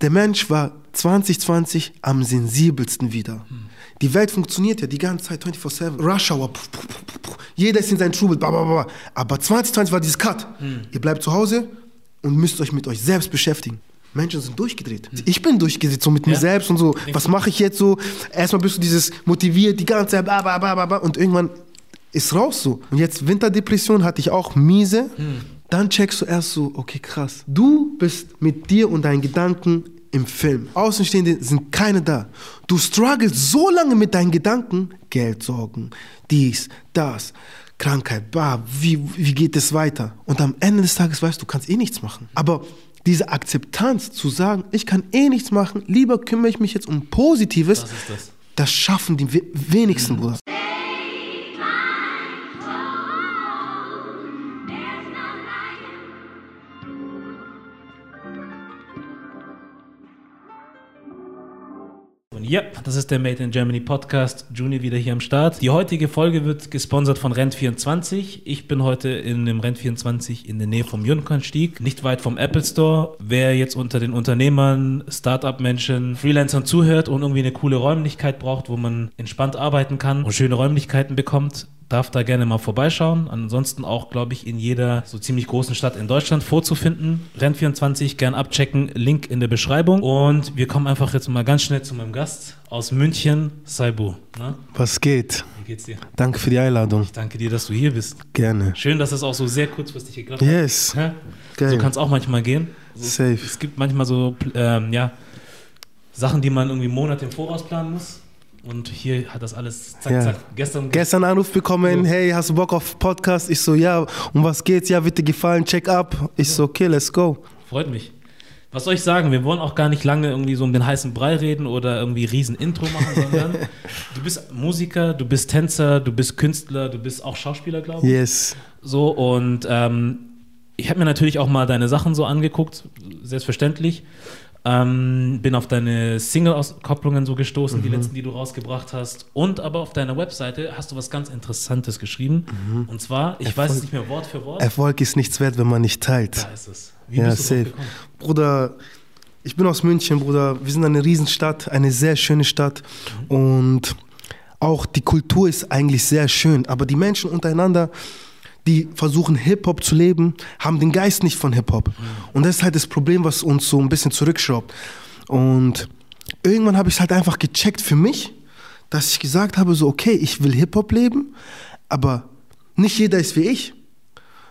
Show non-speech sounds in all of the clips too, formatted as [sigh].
der Mensch war 2020 am sensibelsten wieder. Die Welt funktioniert ja die ganze Zeit 24-7. Rush Hour. Puh, puh, puh. Jeder ist in seinem Trubel. Blah, blah, blah. Aber 2020 war dieses Cut. Ihr bleibt zu Hause und müsst euch mit euch selbst beschäftigen. Menschen sind durchgedreht. Ich bin durchgedreht, so mit mir Ja? selbst und so. Was mache ich jetzt so? Erstmal bist du dieses motiviert, die ganze Zeit, bla, bla, bla, bla, bla, und irgendwann ist raus so. Und jetzt Winterdepression hatte ich auch miese. Dann checkst du erst so, okay, krass. Du bist mit dir und deinen Gedanken im Film. Außenstehende sind keine da. Du struggles so lange mit deinen Gedanken. Geldsorgen, dies, das, Krankheit, bah, wie, wie geht es weiter? Und am Ende des Tages weißt du, du kannst eh nichts machen. Aber diese Akzeptanz zu sagen, ich kann eh nichts machen, lieber kümmere ich mich jetzt um Positives, Das das. das schaffen die we- wenigsten, Bruder. Ja, das ist der Made in Germany Podcast. Juni wieder hier am Start. Die heutige Folge wird gesponsert von Rent24. Ich bin heute in dem Rent24 in der Nähe vom Jungfernstieg, nicht weit vom Apple Store. Wer jetzt unter den Unternehmern, Startup-Menschen, Freelancern zuhört und irgendwie eine coole Räumlichkeit braucht, wo man entspannt arbeiten kann und schöne Räumlichkeiten bekommt, darf da gerne mal vorbeischauen. Ansonsten auch, glaube ich, in jeder so ziemlich großen Stadt in Deutschland vorzufinden. Rent24 gern abchecken, Link in der Beschreibung. Und wir kommen einfach jetzt mal ganz schnell zu meinem Gast aus München, Saibu. Na, Was geht? wie geht's dir? Danke für die Einladung. Ich danke dir, dass du hier bist. Gerne. Schön, dass es auch so sehr kurzfristig geklappt hat. Yes. Hä? Geil. So kann es auch manchmal gehen. So, Safe. Es gibt manchmal so ähm, ja, Sachen, die man irgendwie Monate im Voraus planen muss. Und hier hat das alles zack, Ja. zack. Gestern Gestern Anruf bekommen, So. hey, hast du Bock auf Podcast? Ich so, ja, um was geht's? Ja, dir gefallen, check up. Ich so, okay, let's go. Freut mich. Was soll ich sagen? Wir wollen auch gar nicht lange irgendwie so um den heißen Brei reden oder irgendwie riesen Intro machen, sondern [laughs] du bist Musiker, du bist Tänzer, du bist Künstler, du bist auch Schauspieler, glaube ich. Yes. So und ähm, ich habe mir natürlich auch mal deine Sachen so angeguckt, selbstverständlich. Ähm, bin auf deine Single-Auskopplungen so gestoßen, die letzten, die du rausgebracht hast. Und aber auf deiner Webseite hast du was ganz Interessantes geschrieben. Und zwar, ich weiß es nicht mehr Wort für Wort. Erfolg ist nichts wert, wenn man nicht teilt. da ist es. Wie Ja, bist du safe. gekommen? Bruder, ich bin aus München, Bruder. Wir sind eine Riesenstadt, eine sehr schöne Stadt. Und auch die Kultur ist eigentlich sehr schön. Aber die Menschen untereinander, die versuchen Hip-Hop zu leben, haben den Geist nicht von Hip-Hop. Und das ist halt das Problem, was uns so ein bisschen zurückschraubt. Und irgendwann habe ich es halt einfach gecheckt für mich, dass ich gesagt habe, so, okay, ich will Hip-Hop leben, aber nicht jeder ist wie ich.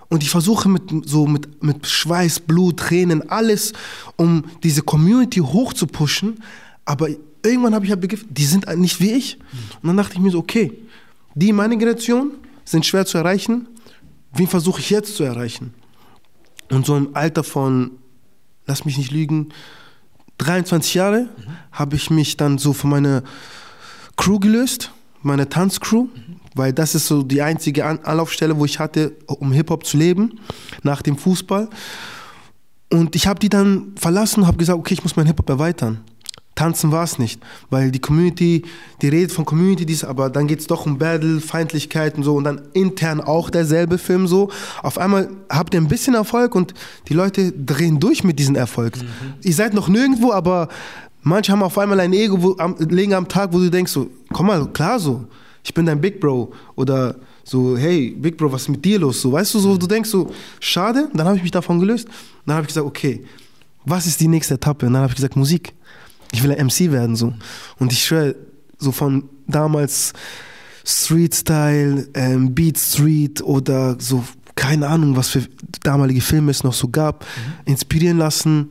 Und ich versuche mit, so mit, mit Schweiß, Blut, Tränen, alles, um diese Community hochzupushen. Aber irgendwann habe ich halt begriffen, die sind nicht wie ich. Und dann dachte ich mir so, okay, die meine Generation sind schwer zu erreichen. Wen versuche ich jetzt zu erreichen? Und so im Alter von, lass mich nicht lügen, 23 Jahre habe ich mich dann so von meiner Crew gelöst, meine Tanzcrew, weil das ist so die einzige An Anlaufstelle, wo ich hatte, um Hip-Hop zu leben, nach dem Fußball. Und ich habe die dann verlassen und habe gesagt, okay, ich muss mein Hip-Hop erweitern. Tanzen war es nicht, weil die Community, die redet von Community, dies, aber dann geht es doch um Battle, Feindlichkeit und so und dann intern auch derselbe Film so. Auf einmal habt ihr ein bisschen Erfolg und die Leute drehen durch mit diesem Erfolg. Ihr seid noch nirgendwo, aber manche haben auf einmal ein Ego, wo, am, legen am Tag, wo du denkst so, komm mal, klar so, ich bin dein Big Bro oder so, hey, Big Bro, was ist mit dir los? So, weißt du, so, du denkst so, schade, dann habe ich mich davon gelöst. Dann habe ich gesagt, okay, was ist die nächste Etappe? Und dann habe ich gesagt, Musik. Ich will ein MC werden, so. Und ich schwöre, so von damals Street Style, ähm, Beat Street oder so, keine Ahnung, was für damalige Filme es noch so gab, inspirieren lassen.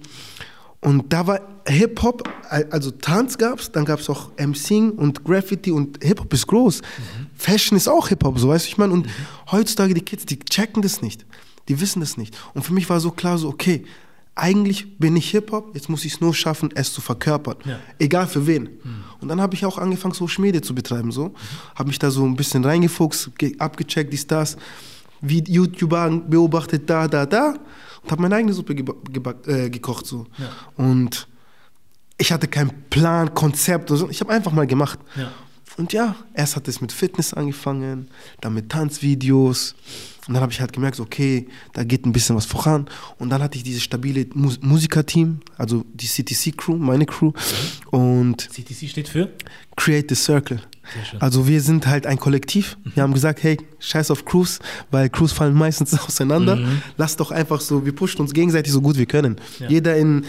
Und da war Hip-Hop, also Tanz gab es, dann gab es auch MCing und Graffiti und Hip-Hop ist groß. Fashion ist auch Hip-Hop, so weißt du, ich meine. Und heutzutage die Kids, die checken das nicht. Die wissen das nicht. Und für mich war so klar, so, okay, eigentlich bin ich Hip-Hop, jetzt muss ich es nur schaffen, es zu verkörpern. Ja. Egal für wen. Und dann habe ich auch angefangen, Social Media zu betreiben. So. Habe mich da so ein bisschen reingefuchst, ge- abgecheckt, dies, das. Wie YouTuber beobachtet, da, da, da. Und habe meine eigene Suppe äh, gekocht. So. Ja. Und ich hatte keinen Plan, Konzept. Oder so. Ich habe einfach mal gemacht. Ja. Und ja, erst hat es mit Fitness angefangen, dann mit Tanzvideos. Und dann habe ich halt gemerkt, okay, da geht ein bisschen was voran. Und dann hatte ich dieses stabile Mus Musikerteam, also die CTC-Crew, meine Crew. Und CTC steht für? Create the Circle. Also wir sind halt ein Kollektiv. Wir haben gesagt, hey, scheiß auf Crews, weil Crews fallen meistens [laughs] auseinander. Mhm. Lass doch einfach so, wir pushen uns gegenseitig so gut wir können. Ja. Jeder in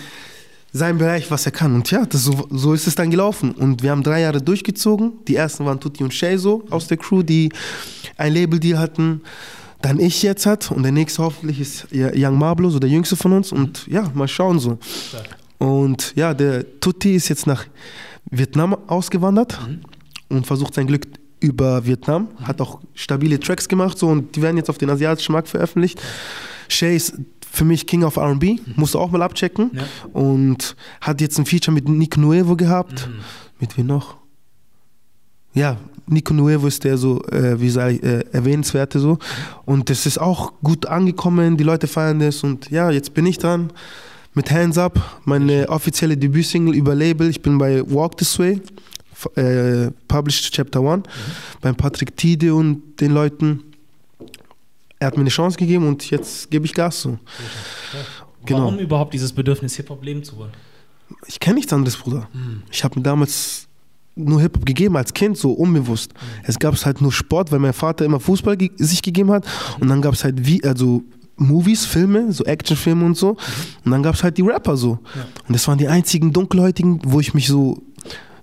seinem Bereich, was er kann. Und ja, das, so, so ist es dann gelaufen. Und wir haben drei Jahre durchgezogen. Die ersten waren Tutti und Shay so aus der Crew, die ein Label-Deal hatten. Dann ich jetzt hat und der nächste hoffentlich ist Young Marblo, so der jüngste von uns. Und ja, mal schauen so. Und ja, der Tutti ist jetzt nach Vietnam ausgewandert und versucht sein Glück über Vietnam. Hat auch stabile Tracks gemacht so und die werden jetzt auf den asiatischen Markt veröffentlicht. Shay ist für mich King of R&B, musst du auch mal abchecken. Ja. Und hat jetzt ein Feature mit Nico Nuevo gehabt. Mit wem noch? Ja, Nico Nuevo ist der so, äh, wie sage ich, äh, erwähnenswerte so. Und das ist auch gut angekommen, die Leute feiern das und ja, jetzt bin ich dran mit Hands Up, meine offizielle Debütsingle über Label. Ich bin bei Walk This Way, äh, published Chapter One, beim Patrick Tide und den Leuten. Er hat mir eine Chance gegeben und jetzt gebe ich Gas so. Genau. Warum überhaupt dieses Bedürfnis, Hip-Hop leben zu wollen? Ich kenne nichts anderes, Bruder. Ich habe mir damals nur Hip-Hop gegeben als Kind, so unbewusst. Es gab halt nur Sport, weil mein Vater immer Fußball ge sich gegeben hat. Und dann gab es halt wie, also Movies, Filme, so Actionfilme und so. Und dann gab es halt die Rapper so. Ja. Und das waren die einzigen Dunkelhäutigen, wo ich mich so,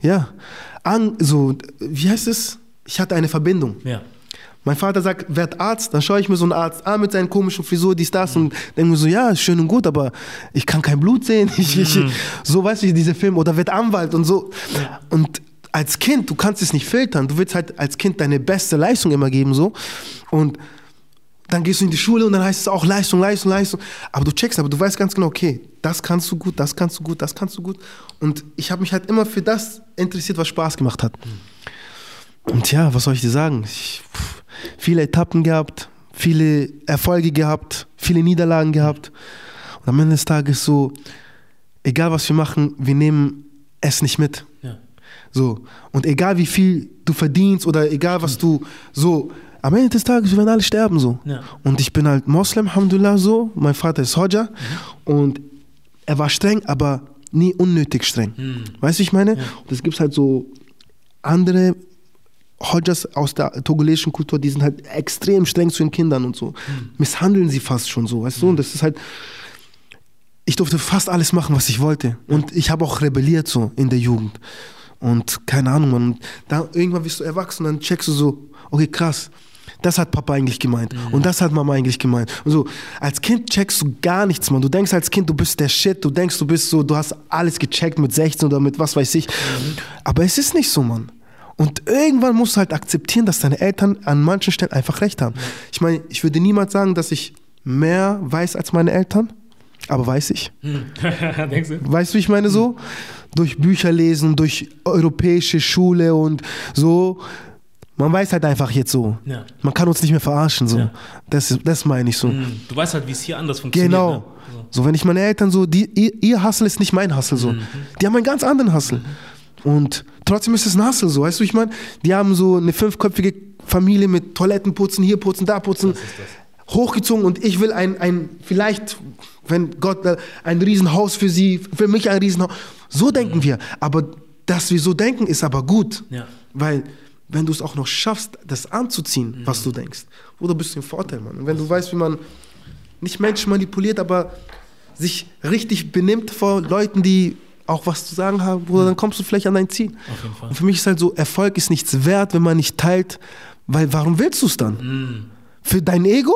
ja, an, so, wie heißt es? Ich hatte eine Verbindung. Ja. Mein Vater sagt, werd Arzt, dann schaue ich mir so einen Arzt an mit seinen komischen Frisur, dies, das und denke mir so, ja, schön und gut, aber ich kann kein Blut sehen. [laughs] Ich, ich, so weißt du, diese Filme oder werd Anwalt und so. Und als Kind, du kannst es nicht filtern. Du willst halt als Kind deine beste Leistung immer geben, so. Und dann gehst du in die Schule und dann heißt es auch Leistung, Leistung, Leistung. Aber du checkst, aber du weißt ganz genau, okay, das kannst du gut, das kannst du gut, das kannst du gut. Und ich habe mich halt immer für das interessiert, was Spaß gemacht hat. Und ja, was soll ich dir sagen? Ich, viele Etappen gehabt, viele Erfolge gehabt, viele Niederlagen gehabt. Und am Ende des Tages so, egal was wir machen, wir nehmen es nicht mit. Ja. So. Und egal wie viel du verdienst oder egal was du so, am Ende des Tages, wir werden alle sterben so. Ja. Und ich bin halt Moslem, Alhamdulillah so. Mein Vater ist Hodja. Und er war streng, aber nie unnötig streng. Hm. Weißt du, ich meine? Und es gibt halt so andere Hodjas aus der togolesischen Kultur, die sind halt extrem streng zu den Kindern und so. Misshandeln sie fast schon so, weißt du? Und das ist halt. Ich durfte fast alles machen, was ich wollte. Und ich habe auch rebelliert so in der Jugend. Und keine Ahnung, man. Und da irgendwann bist du erwachsen und dann checkst du so, okay, krass. Das hat Papa eigentlich gemeint. Und das hat Mama eigentlich gemeint. Und so, als Kind checkst du gar nichts, man. Du denkst als Kind, du bist der Shit. Du denkst, du bist so, du hast alles gecheckt mit 16 oder mit was weiß ich. Aber es ist nicht so, Mann. Und irgendwann musst du halt akzeptieren, dass deine Eltern an manchen Stellen einfach recht haben. Ich meine, ich würde niemals sagen, dass ich mehr weiß als meine Eltern, aber weiß ich. [laughs] Denkst du? Weißt du, wie ich meine so? Durch Bücher lesen, durch europäische Schule und so. Man weiß halt einfach jetzt so. Ja. Man kann uns nicht mehr verarschen so. Ja. Das, ist- das meine ich so. Hm. Du weißt halt, wie es hier anders funktioniert. Genau. Ne? So, wenn ich meine Eltern so, die, ihr, ihr Hustle ist nicht mein Hustle so. Die haben einen ganz anderen Hustle. Und trotzdem ist es ein Hustle so, weißt du, wie ich meine? Die haben so eine fünfköpfige Familie mit Toiletten putzen, hier putzen, da putzen. Hochgezogen und ich will ein, ein vielleicht, wenn Gott, ein Riesenhaus für sie, für mich ein Riesenhaus. So denken wir. Aber dass wir so denken, ist aber gut. Ja. Weil, wenn du es auch noch schaffst, das anzuziehen, was du denkst, oder bist du im Vorteil, Mann. Und wenn du weißt, wie man nicht Menschen manipuliert, aber sich richtig benimmt vor Leuten, die auch was zu sagen haben, Bruder, dann kommst du vielleicht an dein Ziel. Und für mich ist halt so, Erfolg ist nichts wert, wenn man nicht teilt, weil warum willst du es dann? Hm. Für dein Ego?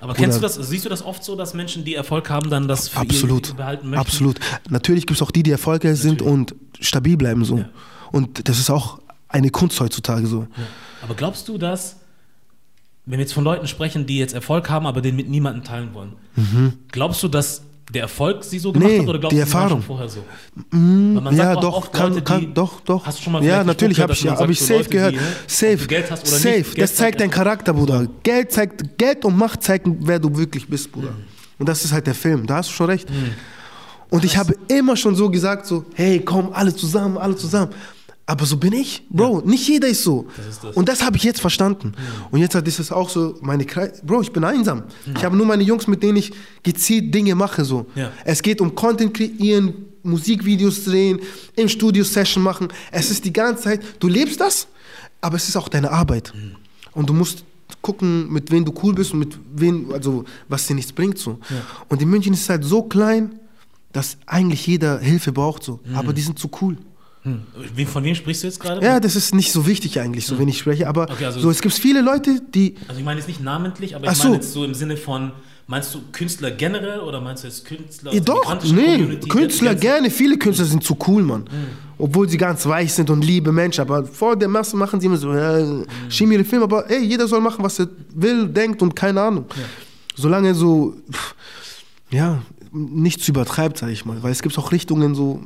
Aber kennst du das, siehst du das oft so, dass Menschen, die Erfolg haben, dann das für Absolut. ihr behalten möchten? Absolut. Natürlich gibt es auch die, die erfolgreich sind und stabil bleiben so. Ja. Und das ist auch eine Kunst heutzutage so. Aber glaubst du, dass, wenn wir jetzt von Leuten sprechen, die jetzt Erfolg haben, aber den mit niemandem teilen wollen, glaubst du, dass der Erfolg sie so gemacht Nee, hat oder glaubst die du, waren Erfahrung. schon vorher so? Weil man ja, sagt auch doch, oft kann, Leute, kann, die- doch, doch. Hast du schon mal ja, natürlich habe ich, ja, habe ich safe Leute, gehört. die, ne, safe, du Geld hast oder safe. nicht, Geld das zeigt deinen Charakter, Bruder. Geld zeigt, Geld und Macht zeigen, wer du wirklich bist, Bruder. Mhm. Und das ist halt der Film. Da hast du schon recht. Und ich habe immer schon so gesagt, so, hey, komm, alle zusammen, alle zusammen. Aber so bin ich, Bro. Nicht jeder ist so. Das ist das. Und das habe ich jetzt verstanden. Und jetzt hat es auch so meine Kreis. Bro, ich bin einsam. Ich habe nur meine Jungs, mit denen ich gezielt Dinge mache. So. Ja. Es geht um Content kreieren, Musikvideos drehen, im Studio Session machen. Es ist die ganze Zeit, du lebst das, aber es ist auch deine Arbeit. Und du musst gucken, mit wem du cool bist und mit wem, also was dir nichts bringt. So. Und in München ist es halt so klein, dass eigentlich jeder Hilfe braucht. So. Aber die sind zu cool. Hm. Von wem sprichst du jetzt gerade? Ja, das ist nicht so wichtig eigentlich, so wenn ich spreche. Aber Okay, also- so, es gibt viele Leute, die. Also ich meine jetzt nicht namentlich, aber ich so. meine jetzt so im Sinne von, meinst du Künstler generell oder meinst du jetzt Künstler Ja, der doch, nee, Community? Künstler gerne. Viele Künstler sind zu cool, Mann. Obwohl sie ganz weich sind und liebe Menschen. Aber vor der Masse machen sie immer so, äh, schieben ihre Filme. Aber ey, jeder soll machen, was er will, denkt und keine Ahnung. Solange so, pff, ja, nichts übertreibt, sag ich mal. Weil es gibt auch Richtungen so,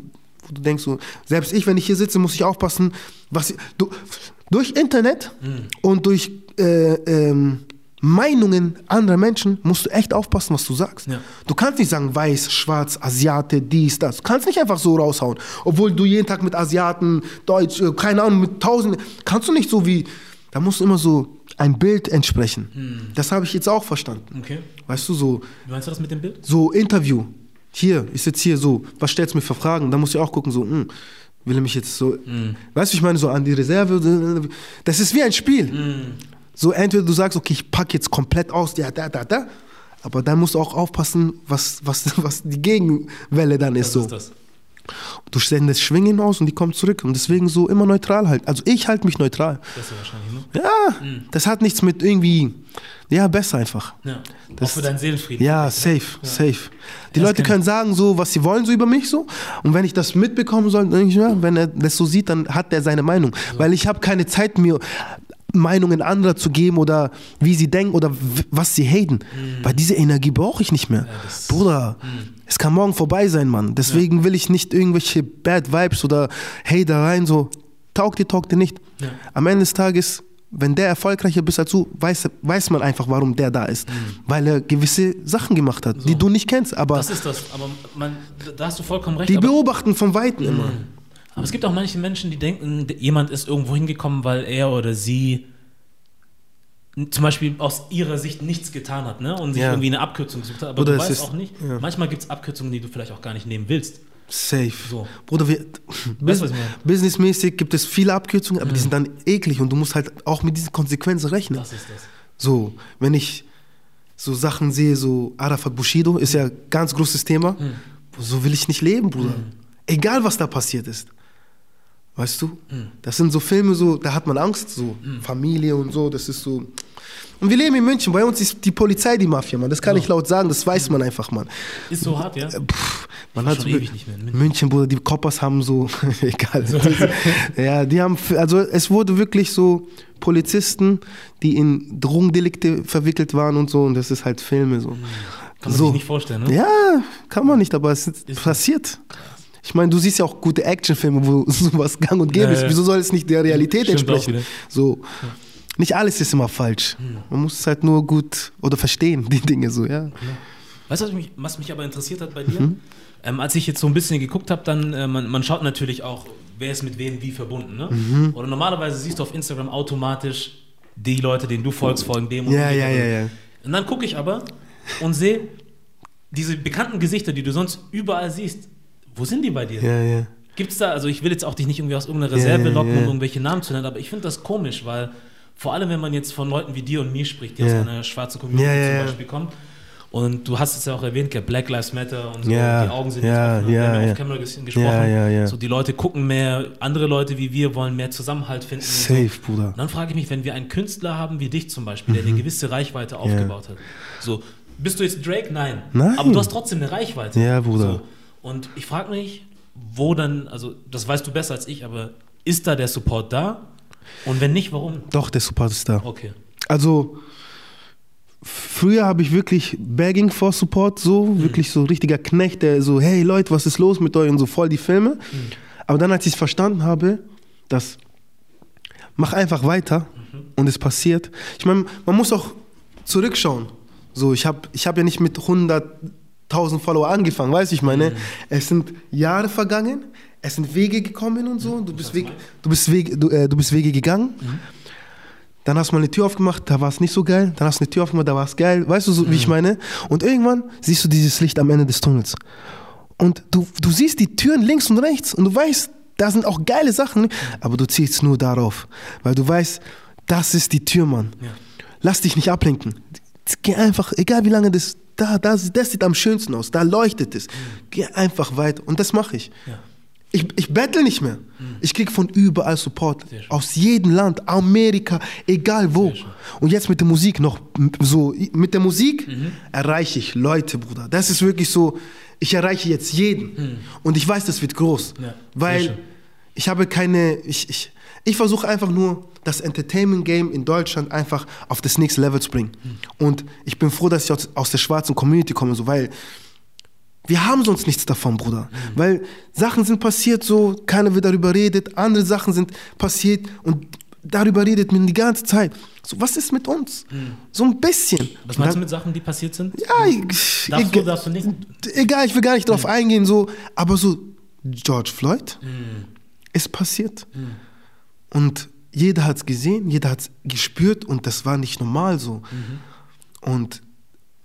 wo du denkst so, selbst ich, wenn ich hier sitze, muss ich aufpassen, was, du, durch Internet und durch äh, ähm, Meinungen anderer Menschen musst du echt aufpassen, was du sagst. Ja. Du kannst nicht sagen, weiß, schwarz, Asiate, dies, das. Du kannst nicht einfach so raushauen. Obwohl du jeden Tag mit Asiaten, Deutsch, äh, keine Ahnung, mit Tausenden, kannst du nicht so wie, da musst du immer so ein Bild entsprechen. Das habe ich jetzt auch verstanden. Okay. Weißt du, so, Wie meinst du das mit dem Bild? so Interview. Hier, ich sitze hier so, was stellst du mir für Fragen? Da muss ich auch gucken, so, hm, will er mich jetzt so, weißt du, ich meine, so an die Reserve, das ist wie ein Spiel. So, entweder du sagst, okay, ich packe jetzt komplett aus, ja, da, da, da, aber dann musst du auch aufpassen, was, was, [laughs] was die Gegenwelle dann ist. Was so. ist das? Du sendest Schwingen aus und die kommen zurück. Und deswegen so immer neutral halt. Also ich halte mich neutral. Besser wahrscheinlich, ne? Ja, das hat nichts mit irgendwie, ja, besser einfach. Ja. Das- Auch für deinen Seelenfrieden. Ja, safe, safe. Die Ja, das Leute können sagen so, was sie wollen so über mich so. Und wenn ich das mitbekommen soll, ich, ja, wenn er das so sieht, dann hat er seine Meinung. Weil ich habe keine Zeit mir Meinungen anderer zu geben oder wie sie denken oder was sie haten. Weil diese Energie brauche ich nicht mehr. das- Bruder, es kann morgen vorbei sein, Mann. Deswegen will ich nicht irgendwelche Bad Vibes oder Hatereien so. Taugt dir, taugt dir nicht. Ja. Am Ende des Tages, wenn der erfolgreicher bist als du, weiß, weiß man einfach, warum der da ist. Weil er gewisse Sachen gemacht hat, die du nicht kennst. Aber Das ist das. Aber man, da hast du vollkommen recht. die beobachten von Weitem immer. Aber es gibt auch manche Menschen, die denken, jemand ist irgendwo hingekommen, weil er oder sie zum Beispiel aus ihrer Sicht nichts getan hat ne? und sich Ja. irgendwie eine Abkürzung gesucht hat. Aber Oder du weißt ist- auch nicht, ja. manchmal gibt es Abkürzungen, die du vielleicht auch gar nicht nehmen willst. Safe. So. Bruder, wir, Weißt was businessmäßig gibt es viele Abkürzungen, aber die sind dann eklig und du musst halt auch mit diesen Konsequenzen rechnen. Das ist das. So, wenn ich so Sachen sehe, so Arafat Bushido ist ja ein ganz großes Thema. So will ich nicht leben, Bruder. Egal, was da passiert ist. Weißt du? Das sind so Filme, so, da hat man Angst, so Familie und so, das ist so. Und wir leben in München, bei uns ist die Polizei die Mafia, Mann. Das kann ich laut sagen, das weiß man einfach, Mann. Ist so hart, ja? Pff, man hat schon ewig nicht mehr in München. München, Bruder, die Koppers haben so, [laughs] egal. [laughs] ja, die haben, also es wurde wirklich so Polizisten, die in Drogendelikte verwickelt waren und so, und das ist halt Filme so. Kann man so. sich nicht vorstellen, ne? Ja, kann man nicht, aber es ist Ist so. Ich meine, du siehst ja auch gute Actionfilme, wo [laughs] sowas gang und gäbe Ja, ist. ja. Wieso soll es nicht der Realität Stimmt entsprechen? So. Nicht alles ist immer falsch. Man muss es halt nur gut oder verstehen, die Dinge so, ja. Weißt du, was mich, was mich aber interessiert hat bei dir? Mhm. Ähm, als ich jetzt so ein bisschen geguckt habe, dann, äh, man, man schaut natürlich auch, wer ist mit wem wie verbunden. Ne? Mhm. Oder normalerweise siehst du auf Instagram automatisch die Leute, denen du folgst, folgen dem und Ja, dem. ja, ja, ja. Und dann gucke ich aber und sehe diese bekannten Gesichter, die du sonst überall siehst. Wo sind die bei dir? Ja, ja. Gibt es da, also ich will jetzt auch dich nicht irgendwie aus irgendeiner Reserve Ja, ja, locken, um irgendwelche Namen zu nennen, aber ich finde das komisch, weil vor allem, wenn man jetzt von Leuten wie dir und mir spricht, die aus einer schwarzen Community zum. Beispiel kommen, und du hast es ja auch erwähnt, Black Lives Matter und so, Ja, die Augen sind ja, jetzt offen, ja, wir haben ja. auf Camera ges- gesprochen, Ja, ja, ja. so die Leute gucken mehr, andere Leute wie wir wollen mehr Zusammenhalt finden. und so. Safe, Bruder. Und dann frage ich mich, wenn wir einen Künstler haben wie dich zum Beispiel, Mhm. der eine gewisse Reichweite aufgebaut hat, so, bist du jetzt Drake? Nein. Nein. Aber du hast trotzdem eine Reichweite. Ja, Bruder. So. Und ich frage mich, wo dann, also das weißt du besser als ich, aber ist da der Support da? Und wenn nicht, warum? Doch, der Support ist da. Okay. Also, früher habe ich wirklich begging for Support, so, wirklich so richtiger Knecht, der so, hey Leute, was ist los mit euch und so voll die Filme. Aber dann, als ich es verstanden habe, dass mach einfach weiter und es passiert. Ich meine, man muss auch zurückschauen. So, ich habe ich hab ja nicht mit 100 1000 Follower angefangen, weißt du, ich meine, es sind Jahre vergangen, es sind Wege gekommen und so, du bist, Weg, du bist, Wege, du, äh, du bist Wege gegangen. Dann hast du mal eine Tür aufgemacht, da war es nicht so geil. Dann hast du eine Tür aufgemacht, da war es geil. Weißt du, so, wie ich meine? Und irgendwann siehst du dieses Licht am Ende des Tunnels. Und du, du siehst die Türen links und rechts und du weißt, da sind auch geile Sachen, aber du ziehst nur darauf. Weil du weißt, das ist die Tür, Mann. Ja. Lass dich nicht ablenken. Geh einfach, egal wie lange das, da, das, das sieht am schönsten aus, da leuchtet es. Geh einfach weiter. Und das mache ich. Ja. Ich, ich bettel nicht mehr. Ich krieg von überall Support. Aus jedem Land, Amerika, egal wo. Und jetzt mit der Musik noch so. Mit der Musik Mhm. erreiche ich Leute, Bruder. Das ist wirklich so. Ich erreiche jetzt jeden. Und ich weiß, das wird groß. Mhm. Ja, weil ich habe keine. Ich, ich, ich versuche einfach nur, das Entertainment-Game in Deutschland einfach auf das nächste Level zu bringen. Mhm. Und ich bin froh, dass ich aus, aus der schwarzen Community komme, so, weil wir haben sonst nichts davon, Bruder. Weil Sachen sind passiert, so, keiner wird darüber redet, andere Sachen sind passiert und darüber redet man die ganze Zeit. So, was ist mit uns? So ein bisschen. Was meinst du mit Sachen, die passiert sind? Ja, ich, Darfst du, egal, darfst du nicht? egal, ich will gar nicht drauf eingehen, so, aber so, George Floyd Hm. ist passiert. Und jeder hat es gesehen, jeder hat es gespürt und das war nicht normal so. Und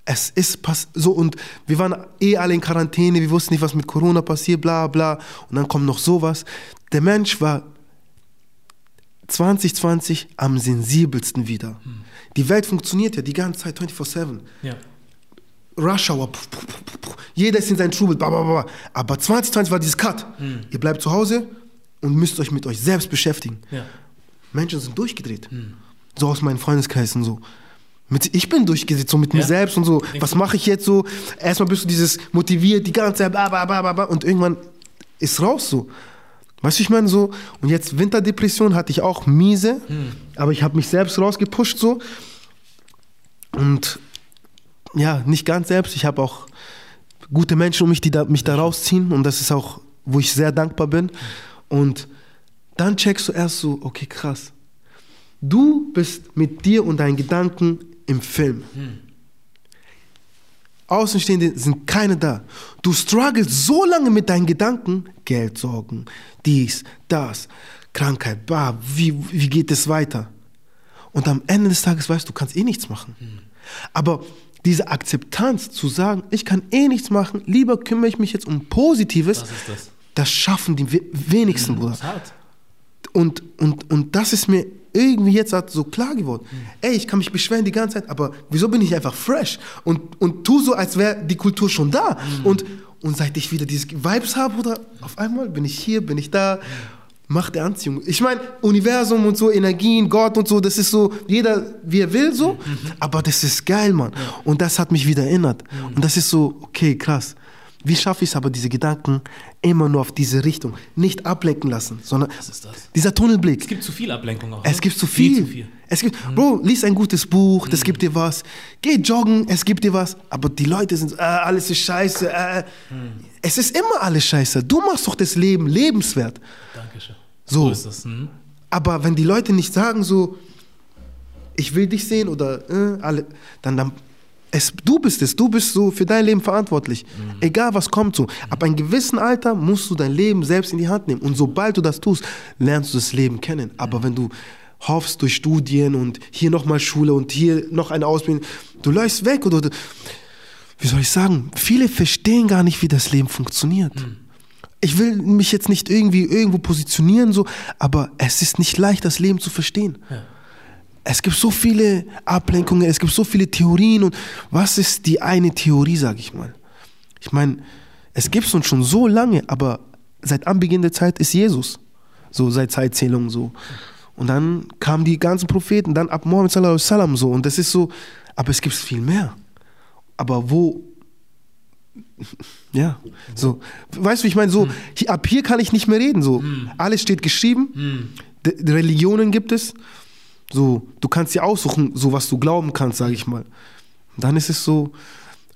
es ist pass so und wir waren eh alle in Quarantäne, wir wussten nicht, was mit Corona passiert, bla bla. Und dann kommt noch sowas. Der Mensch war 2020 am sensibelsten wieder. Die Welt funktioniert ja die ganze Zeit 24-7. Ja. Rush Hour, puh, puh, puh, jeder ist in seinem Trubel, bla, bla, bla. aber 2020 war dieses Cut. Ihr bleibt zu Hause und müsst euch mit euch selbst beschäftigen. Ja. Menschen sind durchgedreht. So aus meinen Freundeskreisen so. Mit, ich bin durchgedreht, so mit mir Ja. selbst und so. Was mache ich jetzt so? Erstmal bist du dieses motiviert, die ganze Zeit, bla, bla, bla, bla, bla, und irgendwann ist raus so. Weißt du, ich meine so, und jetzt Winterdepression hatte ich auch miese, aber ich habe mich selbst rausgepusht so. Und ja, nicht ganz selbst, ich habe auch gute Menschen um mich, die da, mich da rausziehen und das ist auch, wo ich sehr dankbar bin. Und dann checkst du erst so, okay, krass. Du bist mit dir und deinen Gedanken im Film. Außenstehende sind keine da. Du struggles so lange mit deinen Gedanken, Geldsorgen, dies, das, Krankheit, bah, wie, wie geht es weiter? Und am Ende des Tages weißt du, du kannst eh nichts machen. Aber diese Akzeptanz zu sagen, ich kann eh nichts machen, lieber kümmere ich mich jetzt um Positives, Was ist das? Das schaffen die we- wenigsten, Bruder. Ist hart. Und, und, und das ist mir irgendwie jetzt halt so klar geworden. Ey, ich kann mich beschweren die ganze Zeit, aber wieso bin ich einfach fresh? Und, und tu so, als wäre die Kultur schon da. Und, und seit ich wieder diese Vibes habe, oder auf einmal bin ich hier, bin ich da, Macht der Anziehung. Ich meine, Universum und so, Energien, Gott und so, das ist so, jeder wie er will so, aber das ist geil, Mann. Und das hat mich wieder erinnert. Und das ist so, okay, krass. Wie schaffe ich es aber, diese Gedanken immer nur auf diese Richtung, nicht ablenken lassen, sondern Was ist das? dieser Tunnelblick. Es gibt zu viel Ablenkung auch. Es ne? gibt zu viel. zu viel. Es gibt, Bro, lies ein gutes Buch, das gibt dir was. Geh joggen, es gibt dir was. Aber die Leute sind, äh, alles ist scheiße. Äh. Es ist immer alles scheiße. Du machst doch das Leben lebenswert. Dankeschön. So. So ist das. Mhm. Aber wenn die Leute nicht sagen so, ich will dich sehen oder äh, alle, dann, dann es, du bist es, du bist so für dein Leben verantwortlich. Egal was kommt so. Ab einem gewissen Alter musst du dein Leben selbst in die Hand nehmen. Und sobald du das tust, lernst du das Leben kennen. Aber wenn du hoffst durch Studien und hier nochmal Schule und hier noch eine Ausbildung, du läufst weg oder du, wie soll ich sagen, viele verstehen gar nicht, wie das Leben funktioniert. Ich will mich jetzt nicht irgendwie irgendwo positionieren, so, aber es ist nicht leicht, das Leben zu verstehen. Ja. Es gibt so viele Ablenkungen, es gibt so viele Theorien und was ist die eine Theorie, sage ich mal? Ich meine, es gibt es uns schon so lange, aber seit Anbeginn der Zeit ist Jesus. So seit Zeitzählung so. Und dann kamen die ganzen Propheten, dann ab Mohammed sallallahu alaihi so und das ist so, aber es gibt viel mehr. Aber wo [laughs] ja, so. Weißt du, ich meine, so, hier, ab hier kann ich nicht mehr reden. So. Alles steht geschrieben. Die Religionen gibt es. So, du kannst dir aussuchen, so was du glauben kannst, sage ich mal. Dann ist es so,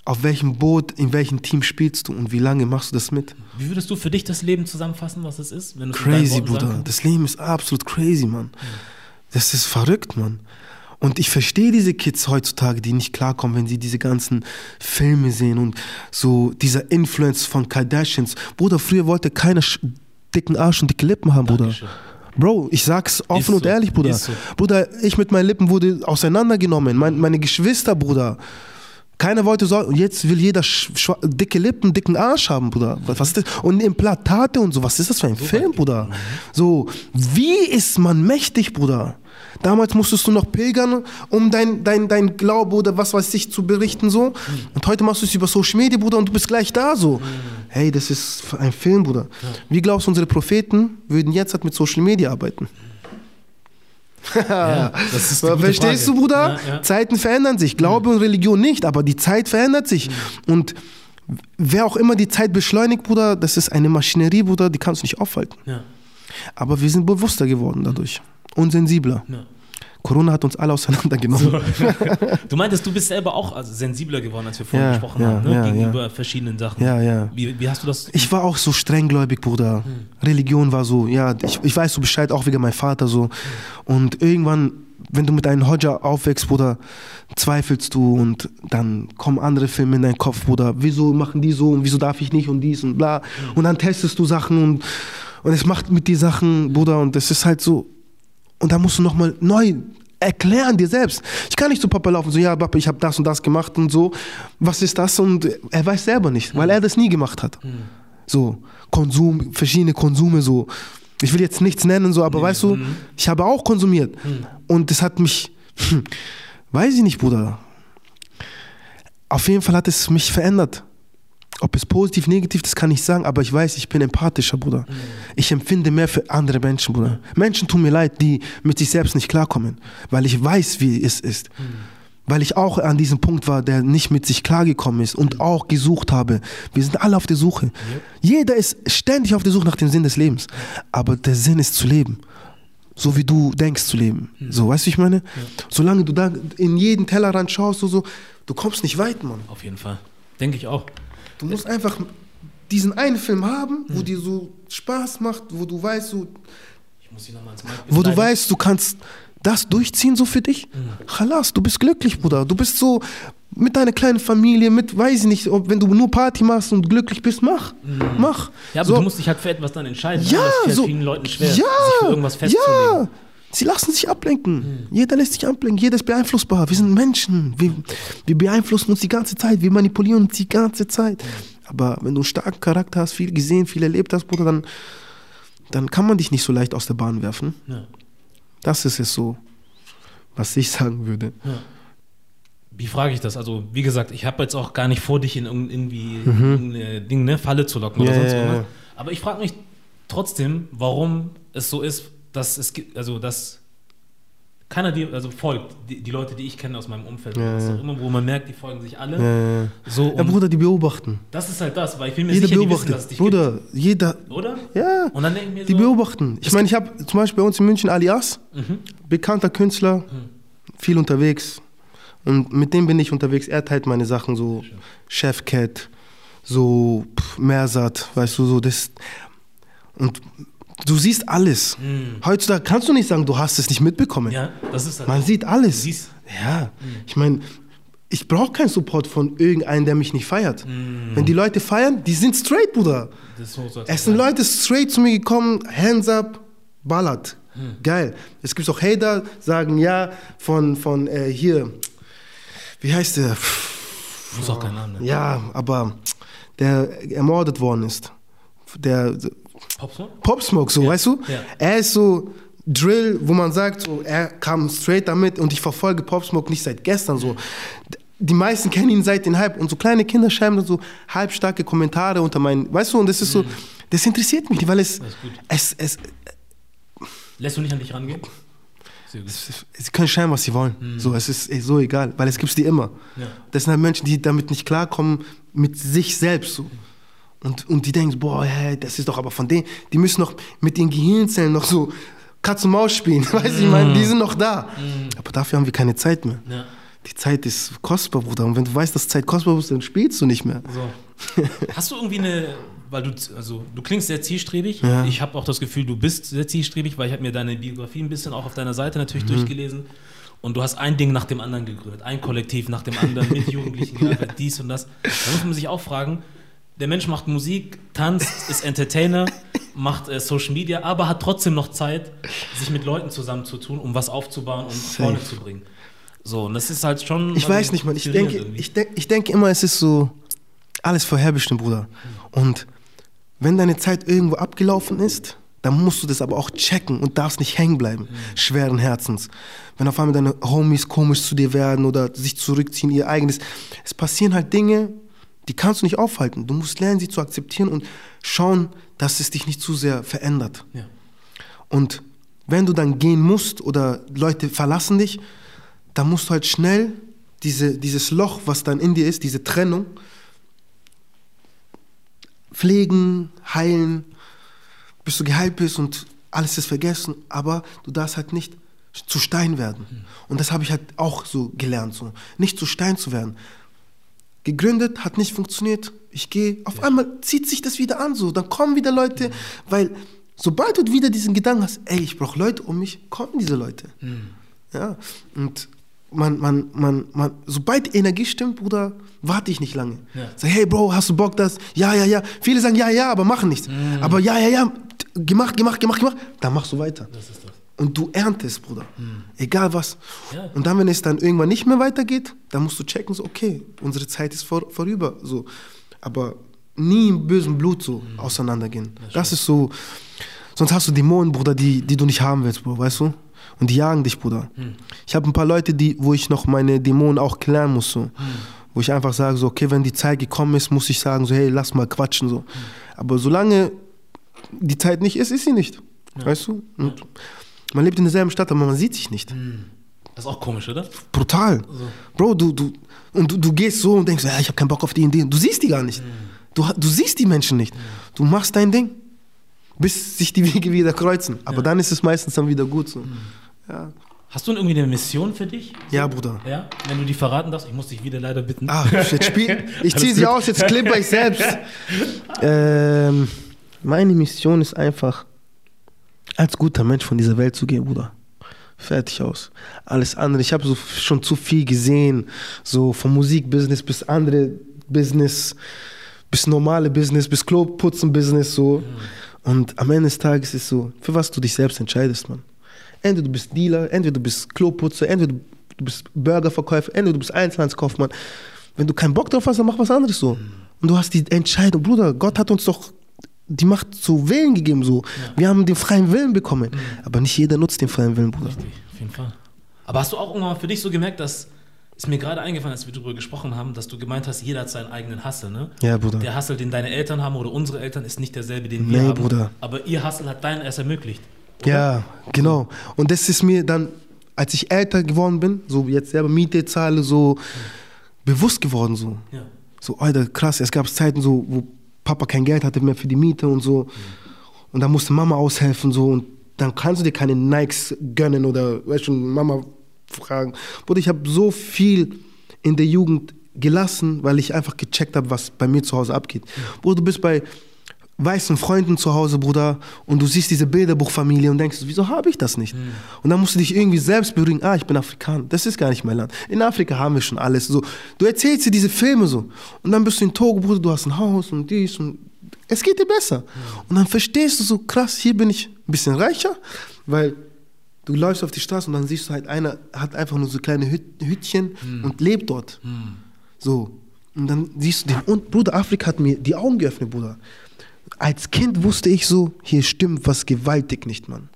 auf welchem Boot, in welchem Team spielst du und wie lange machst du das mit? Wie würdest du für dich das Leben zusammenfassen, was es ist? Crazy, Bruder. Das Leben ist absolut crazy, Mann. Das ist verrückt, Mann. Und ich verstehe diese Kids heutzutage, die nicht klarkommen, wenn sie diese ganzen Filme sehen und so dieser Influence von Kardashians. Bruder, früher wollte keiner dicken Arsch und dicke Lippen haben, Bruder. Bro, ich sag's offen so, und ehrlich, Bruder. so. Bruder, ich mit meinen Lippen wurde auseinandergenommen. Mein, meine Geschwister, Bruder. Keiner wollte so, und jetzt will jeder dicke Lippen, dicken Arsch haben, Bruder. Was, was ist das? Und Implantate und so, was ist das für ein Film, Bruder? So, wie ist man mächtig, Bruder? Damals musstest du noch pilgern, um dein, dein, dein Glaube oder was weiß ich zu berichten, so. Und heute machst du es über Social Media, Bruder, und du bist gleich da, so. Hey, das ist ein Film, Bruder. Wie glaubst du, unsere Propheten würden jetzt halt mit Social Media arbeiten? Ja, [laughs] Verstehst Frage. du, Bruder? Ja, ja. Zeiten verändern sich. Glaube und Religion nicht, aber die Zeit verändert sich. Und wer auch immer die Zeit beschleunigt, Bruder, das ist eine Maschinerie, Bruder, die kannst du nicht aufhalten. Aber wir sind bewusster geworden dadurch. Und sensibler. Ja. Corona hat uns alle auseinandergenommen. [laughs] Du meintest, du bist selber auch also sensibler geworden, als wir vorhin Ja, gesprochen ja, haben, ne? ja, gegenüber verschiedenen Sachen. Ja, ja. Wie, wie hast du das? Ich war auch so strenggläubig, Bruder. Religion war so, ja, ich, ich weiß so Bescheid, auch wegen meinem Vater so. Und irgendwann, wenn du mit einem Hodja aufwächst, Bruder, zweifelst du und dann kommen andere Filme in deinen Kopf, Bruder. Wieso machen die so und wieso darf ich nicht und dies und bla. Und dann testest du Sachen und, und es macht mit dir Sachen, Bruder, und das ist halt so. Und dann musst du nochmal neu erklären dir selbst. Ich kann nicht zu Papa laufen, so, ja, Papa, ich habe das und das gemacht und so. Was ist das? Und er weiß selber nicht, weil er das nie gemacht hat. So, Konsum, verschiedene Konsume, so. Ich will jetzt nichts nennen, so, aber weißt du, ich habe auch konsumiert. Und das hat mich, weiß ich nicht, Bruder. Auf jeden Fall hat es mich verändert. Ob es positiv, negativ, das kann ich sagen, aber ich weiß, ich bin empathischer, Bruder. Ich empfinde mehr für andere Menschen, Bruder. Menschen tun mir leid, die mit sich selbst nicht klarkommen, weil ich weiß, wie es ist. Weil ich auch an diesem Punkt war, der nicht mit sich klargekommen ist und auch gesucht habe. Wir sind alle auf der Suche. Jeder ist ständig auf der Suche nach dem Sinn des Lebens. Aber der Sinn ist zu leben. So wie du denkst zu leben. So, weißt du, wie ich meine? Solange du da in jeden Tellerrand schaust, so, so, du kommst nicht weit, Mann. Auf jeden Fall. Denke ich auch. Du musst einfach diesen einen Film haben, wo dir so Spaß macht, wo du weißt, so, wo du weißt, du kannst das durchziehen so für dich. Chalas, du bist glücklich, Bruder. Du bist so mit deiner kleinen Familie, mit, weiß ich nicht, ob, wenn du nur Party machst und glücklich bist, mach. Mach. Ja, aber so, du musst dich halt für etwas dann entscheiden. ne? ja, das fällt so, vielen Leuten schwer, ja, sich für irgendwas festzulegen. Ja, sie lassen sich ablenken. Jeder lässt sich ablenken, jeder ist beeinflussbar. Wir sind Menschen. Wir, wir beeinflussen uns die ganze Zeit, wir manipulieren uns die ganze Zeit. Aber wenn du einen starken Charakter hast, viel gesehen, viel erlebt hast, Bruder, dann, dann kann man dich nicht so leicht aus der Bahn werfen. Ja. Das ist es so, was ich sagen würde. Wie frage ich das? Also, wie gesagt, ich habe jetzt auch gar nicht vor, dich in irgend- irgendwie irgendeine Ding, ne, Falle zu locken oder Mhm. Ja, sonst ja, irgendwas. ja. Aber ich frage mich trotzdem, warum es so ist, dass es gibt, also dass keiner dir also folgt, die, die Leute, die ich kenne aus meinem Umfeld. Ja, auch immer, wo man merkt, die folgen sich alle. Ja, ja. So, ja, Bruder, die beobachten. das ist halt das, weil ich bin mir Jeder sicher, die wissen, beobachtet. dass es dich Bruder, jeder. gibt. Oder? Ja. Und dann denke ich mir Die so, beobachten. Ich meine, ich habe zum Beispiel bei uns in München Alias, Mhm. bekannter Künstler, viel unterwegs. Und mit dem bin ich unterwegs. Er teilt meine Sachen, so Chefcat, so Mersat, weißt du, so das. Und du siehst alles. Heutzutage kannst du nicht sagen, du hast es nicht mitbekommen. Mhm. ja, das ist halt Man sieht alles. Du siehst- Ja, ich meine, ich brauche keinen Support von irgendeinem, der mich nicht feiert. Wenn die Leute feiern, die sind straight, Bruder. Es sind Leute straight zu mir gekommen, hands up, ballert. Geil. Es gibt auch Hater, sagen ja, von, von äh, hier, wie heißt der? muss auch keinen Namen nennen. Ja, aber der ermordet worden ist. Der Pop Smoke, so, weißt du? Ja. Er ist so Drill, wo man sagt, so, er kam straight damit und ich verfolge Pop Smoke nicht seit gestern so. Die meisten kennen ihn seit den Hype und so kleine Kinder schreiben dann so halbstarke Kommentare unter meinen, weißt du, und das ist so, das interessiert mich nicht, weil es, Mhm. Es, es, Lässt du nicht an dich rangehen? Es, sie können schreiben, was sie wollen. Mhm. So, es ist so egal, weil es gibt die immer. Ja. Das sind halt Menschen, die damit nicht klarkommen mit sich selbst. So. Und, und die denken, boah, hey, das ist doch aber von denen, die müssen noch mit ihren Gehirnzellen noch so Katz und Maus spielen. [laughs] Weißt du, ich meine, die sind noch da. Aber dafür haben wir keine Zeit mehr. Ja. Die Zeit ist kostbar, Bruder. Und wenn du weißt, dass Zeit kostbar ist, dann spielst du nicht mehr. So. [laughs] Hast du irgendwie eine, weil du, also du klingst sehr zielstrebig. Ja. Ich habe auch das Gefühl, du bist sehr zielstrebig, weil ich habe mir deine Biografie ein bisschen auch auf deiner Seite natürlich durchgelesen. und du hast ein Ding nach dem anderen gegründet, ein Kollektiv nach dem anderen mit [laughs] Jugendlichen, gearbeitet, dies und das. Da muss man sich auch fragen, der Mensch macht Musik, tanzt, ist Entertainer, [laughs] macht äh, Social Media, aber hat trotzdem noch Zeit, sich mit Leuten zusammenzutun, um was aufzubauen und Safe. vorne zu bringen. So, und das ist halt schon. Ich weiß nicht, man. Ich denke, irgendwie. ich, denk, ich denke immer, es ist so alles vorherbestimmt, Bruder. Und wenn deine Zeit irgendwo abgelaufen ist, dann musst du das aber auch checken und darfst nicht hängen bleiben, schweren Herzens. Wenn auf einmal deine Homies komisch zu dir werden oder sich zurückziehen, ihr eigenes. Es passieren halt Dinge, die kannst du nicht aufhalten. Du musst lernen, sie zu akzeptieren und schauen, dass es dich nicht zu sehr verändert. Ja. Und wenn du dann gehen musst oder Leute verlassen dich, dann musst du halt schnell diese, dieses Loch, was dann in dir ist, diese Trennung, pflegen, heilen, bis du geheilt bist und alles ist vergessen, aber du darfst halt nicht zu Stein werden. Und das habe ich halt auch so gelernt, so nicht zu Stein zu werden. Gegründet, hat nicht funktioniert. Ich gehe, auf einmal zieht sich das wieder an, so. Dann kommen wieder Leute, weil sobald du wieder diesen Gedanken hast, ey, ich brauche Leute um mich, kommen diese Leute. Ja, und man, man, man, man, sobald die Energie stimmt, Bruder, warte ich nicht lange. Ja. Sag, hey Bro, hast du Bock das? Ja, ja, ja. Viele sagen ja, ja, aber machen nichts. Aber ja, ja, ja, gemacht, gemacht, gemacht, gemacht. Dann machst du weiter. Das ist das. Und du erntest, Bruder. Egal was. Ja. Und dann, wenn es dann irgendwann nicht mehr weitergeht, dann musst du checken, so, okay, unsere Zeit ist vor, vorüber. So. Aber nie im bösen Blut so auseinandergehen. Das, ist so. Sonst hast du Dämonen, Bruder, die, die du nicht haben willst, Bruder, weißt du? Und die jagen dich, Bruder. Ich habe ein paar Leute, die, wo ich noch meine Dämonen auch klären muss, so. Wo ich einfach sage, so, okay, wenn die Zeit gekommen ist, muss ich sagen, so, hey, lass mal quatschen, so. Aber solange die Zeit nicht ist, ist sie nicht. Weißt du? Und man lebt in derselben Stadt, aber man sieht sich nicht. Das ist auch komisch, oder? Brutal. Bro, du, du, und du, du gehst so und denkst, ja, ich habe keinen Bock auf die und die. Du siehst die gar nicht. Du, du siehst die Menschen nicht. Du machst dein Ding, bis sich die Wege wieder kreuzen. Aber dann ist es meistens dann wieder gut so. Ja. Hast du irgendwie eine Mission für dich? ja, Bruder. Ja? Wenn du die verraten darfst, ich muss dich wieder leider bitten. Ah, jetzt spiel. [laughs] Ich ziehe sie aus, jetzt klipper ich selbst. [laughs] ähm, meine Mission ist einfach, als guter Mensch von dieser Welt zu gehen, Bruder. Fertig aus. Alles andere. Ich habe so schon zu viel gesehen, so vom Musikbusiness bis andere Business, bis normale Business, bis Kloputzen-Business, so. Und am Ende des Tages ist so, für was du dich selbst entscheidest, Mann. Entweder du bist Dealer, entweder du bist Kloputzer, entweder du bist Burgerverkäufer, entweder du bist Einzelhandelskaufmann. Wenn du keinen Bock drauf hast, dann mach was anderes so. Und du hast die Entscheidung, Bruder, Gott hat uns doch die Macht zu wählen gegeben, so. Wir haben den freien Willen bekommen. Aber nicht jeder nutzt den freien Willen, Bruder. Richtig, auf jeden Fall. Aber hast du auch irgendwann für dich so gemerkt, dass, ist mir gerade eingefallen, als wir darüber gesprochen haben, dass du gemeint hast, jeder hat seinen eigenen Hustle, ne? Ja, Bruder. Der Hustle, den deine Eltern haben oder unsere Eltern, ist nicht derselbe, den Nee, wir haben. Bruder. Aber ihr Hustle hat deinen erst ermöglicht. oder? Ja, genau. Und das ist mir dann, als ich älter geworden bin, so jetzt selber Miete zahle, so bewusst geworden, so. Ja. So, Alter, krass. Es gab Zeiten so, wo Papa kein Geld hatte mehr für die Miete und so. Und dann musste Mama aushelfen, so. Und dann kannst du dir keine Nikes gönnen oder, weißt du, Mama fragen. Bruder, ich habe so viel in der Jugend gelassen, weil ich einfach gecheckt habe, was bei mir zu Hause abgeht. Bruder, du bist bei weißen Freunden zu Hause, Bruder, und du siehst diese Bilderbuchfamilie und denkst, wieso habe ich das nicht? Und dann musst du dich irgendwie selbst beruhigen, ah, ich bin Afrikaner, das ist gar nicht mein Land. In Afrika haben wir schon alles. So, du erzählst dir diese Filme so. Und dann bist du in Togo, Bruder, du hast ein Haus und dies und es geht dir besser. Und dann verstehst du so, krass, hier bin ich ein bisschen reicher, weil du läufst auf die Straße und dann siehst du halt, einer hat einfach nur so kleine Hüt Hütchen und lebt dort. So. Und dann siehst du den. Und Bruder, Afrika hat mir die Augen geöffnet, Bruder. Als Kind wusste ich so, hier stimmt was gewaltig nicht, Mann.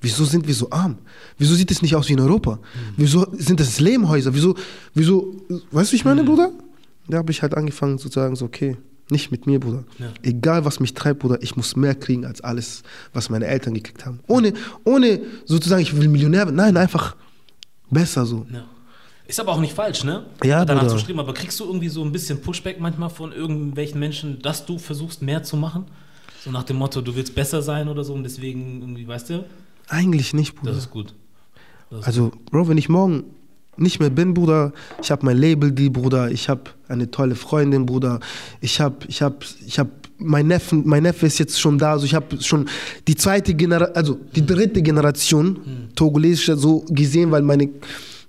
Wieso sind wir so arm? Wieso sieht es nicht aus wie in Europa? Wieso sind das Lehmhäuser? Wieso, wieso, weißt du, wie ich meine, Bruder? Da habe ich halt angefangen zu sagen, so, okay, nicht mit mir, Bruder. Ja. Egal, was mich treibt, Bruder, ich muss mehr kriegen als alles, was meine Eltern gekriegt haben. Ohne, ohne sozusagen, ich will Millionär werden. Nein, einfach besser so. Ja. Ist aber auch nicht falsch, ne? Ja, Danach Bruder. zu streben. Aber kriegst du irgendwie so ein bisschen Pushback manchmal von irgendwelchen Menschen, dass du versuchst, mehr zu machen? So nach dem Motto, du willst besser sein oder so und deswegen irgendwie, weißt du? Eigentlich nicht, Bruder. Das ist gut. Das ist Also, Bro, wenn ich morgen nicht mehr bin, Bruder, ich habe mein Label, die Bruder, ich habe eine tolle Freundin, Bruder, ich habe, ich habe, ich habe, mein Neffen, mein Neffe ist jetzt schon da, also ich habe schon die zweite Generation, also die dritte Generation togolesischer so gesehen, weil meine,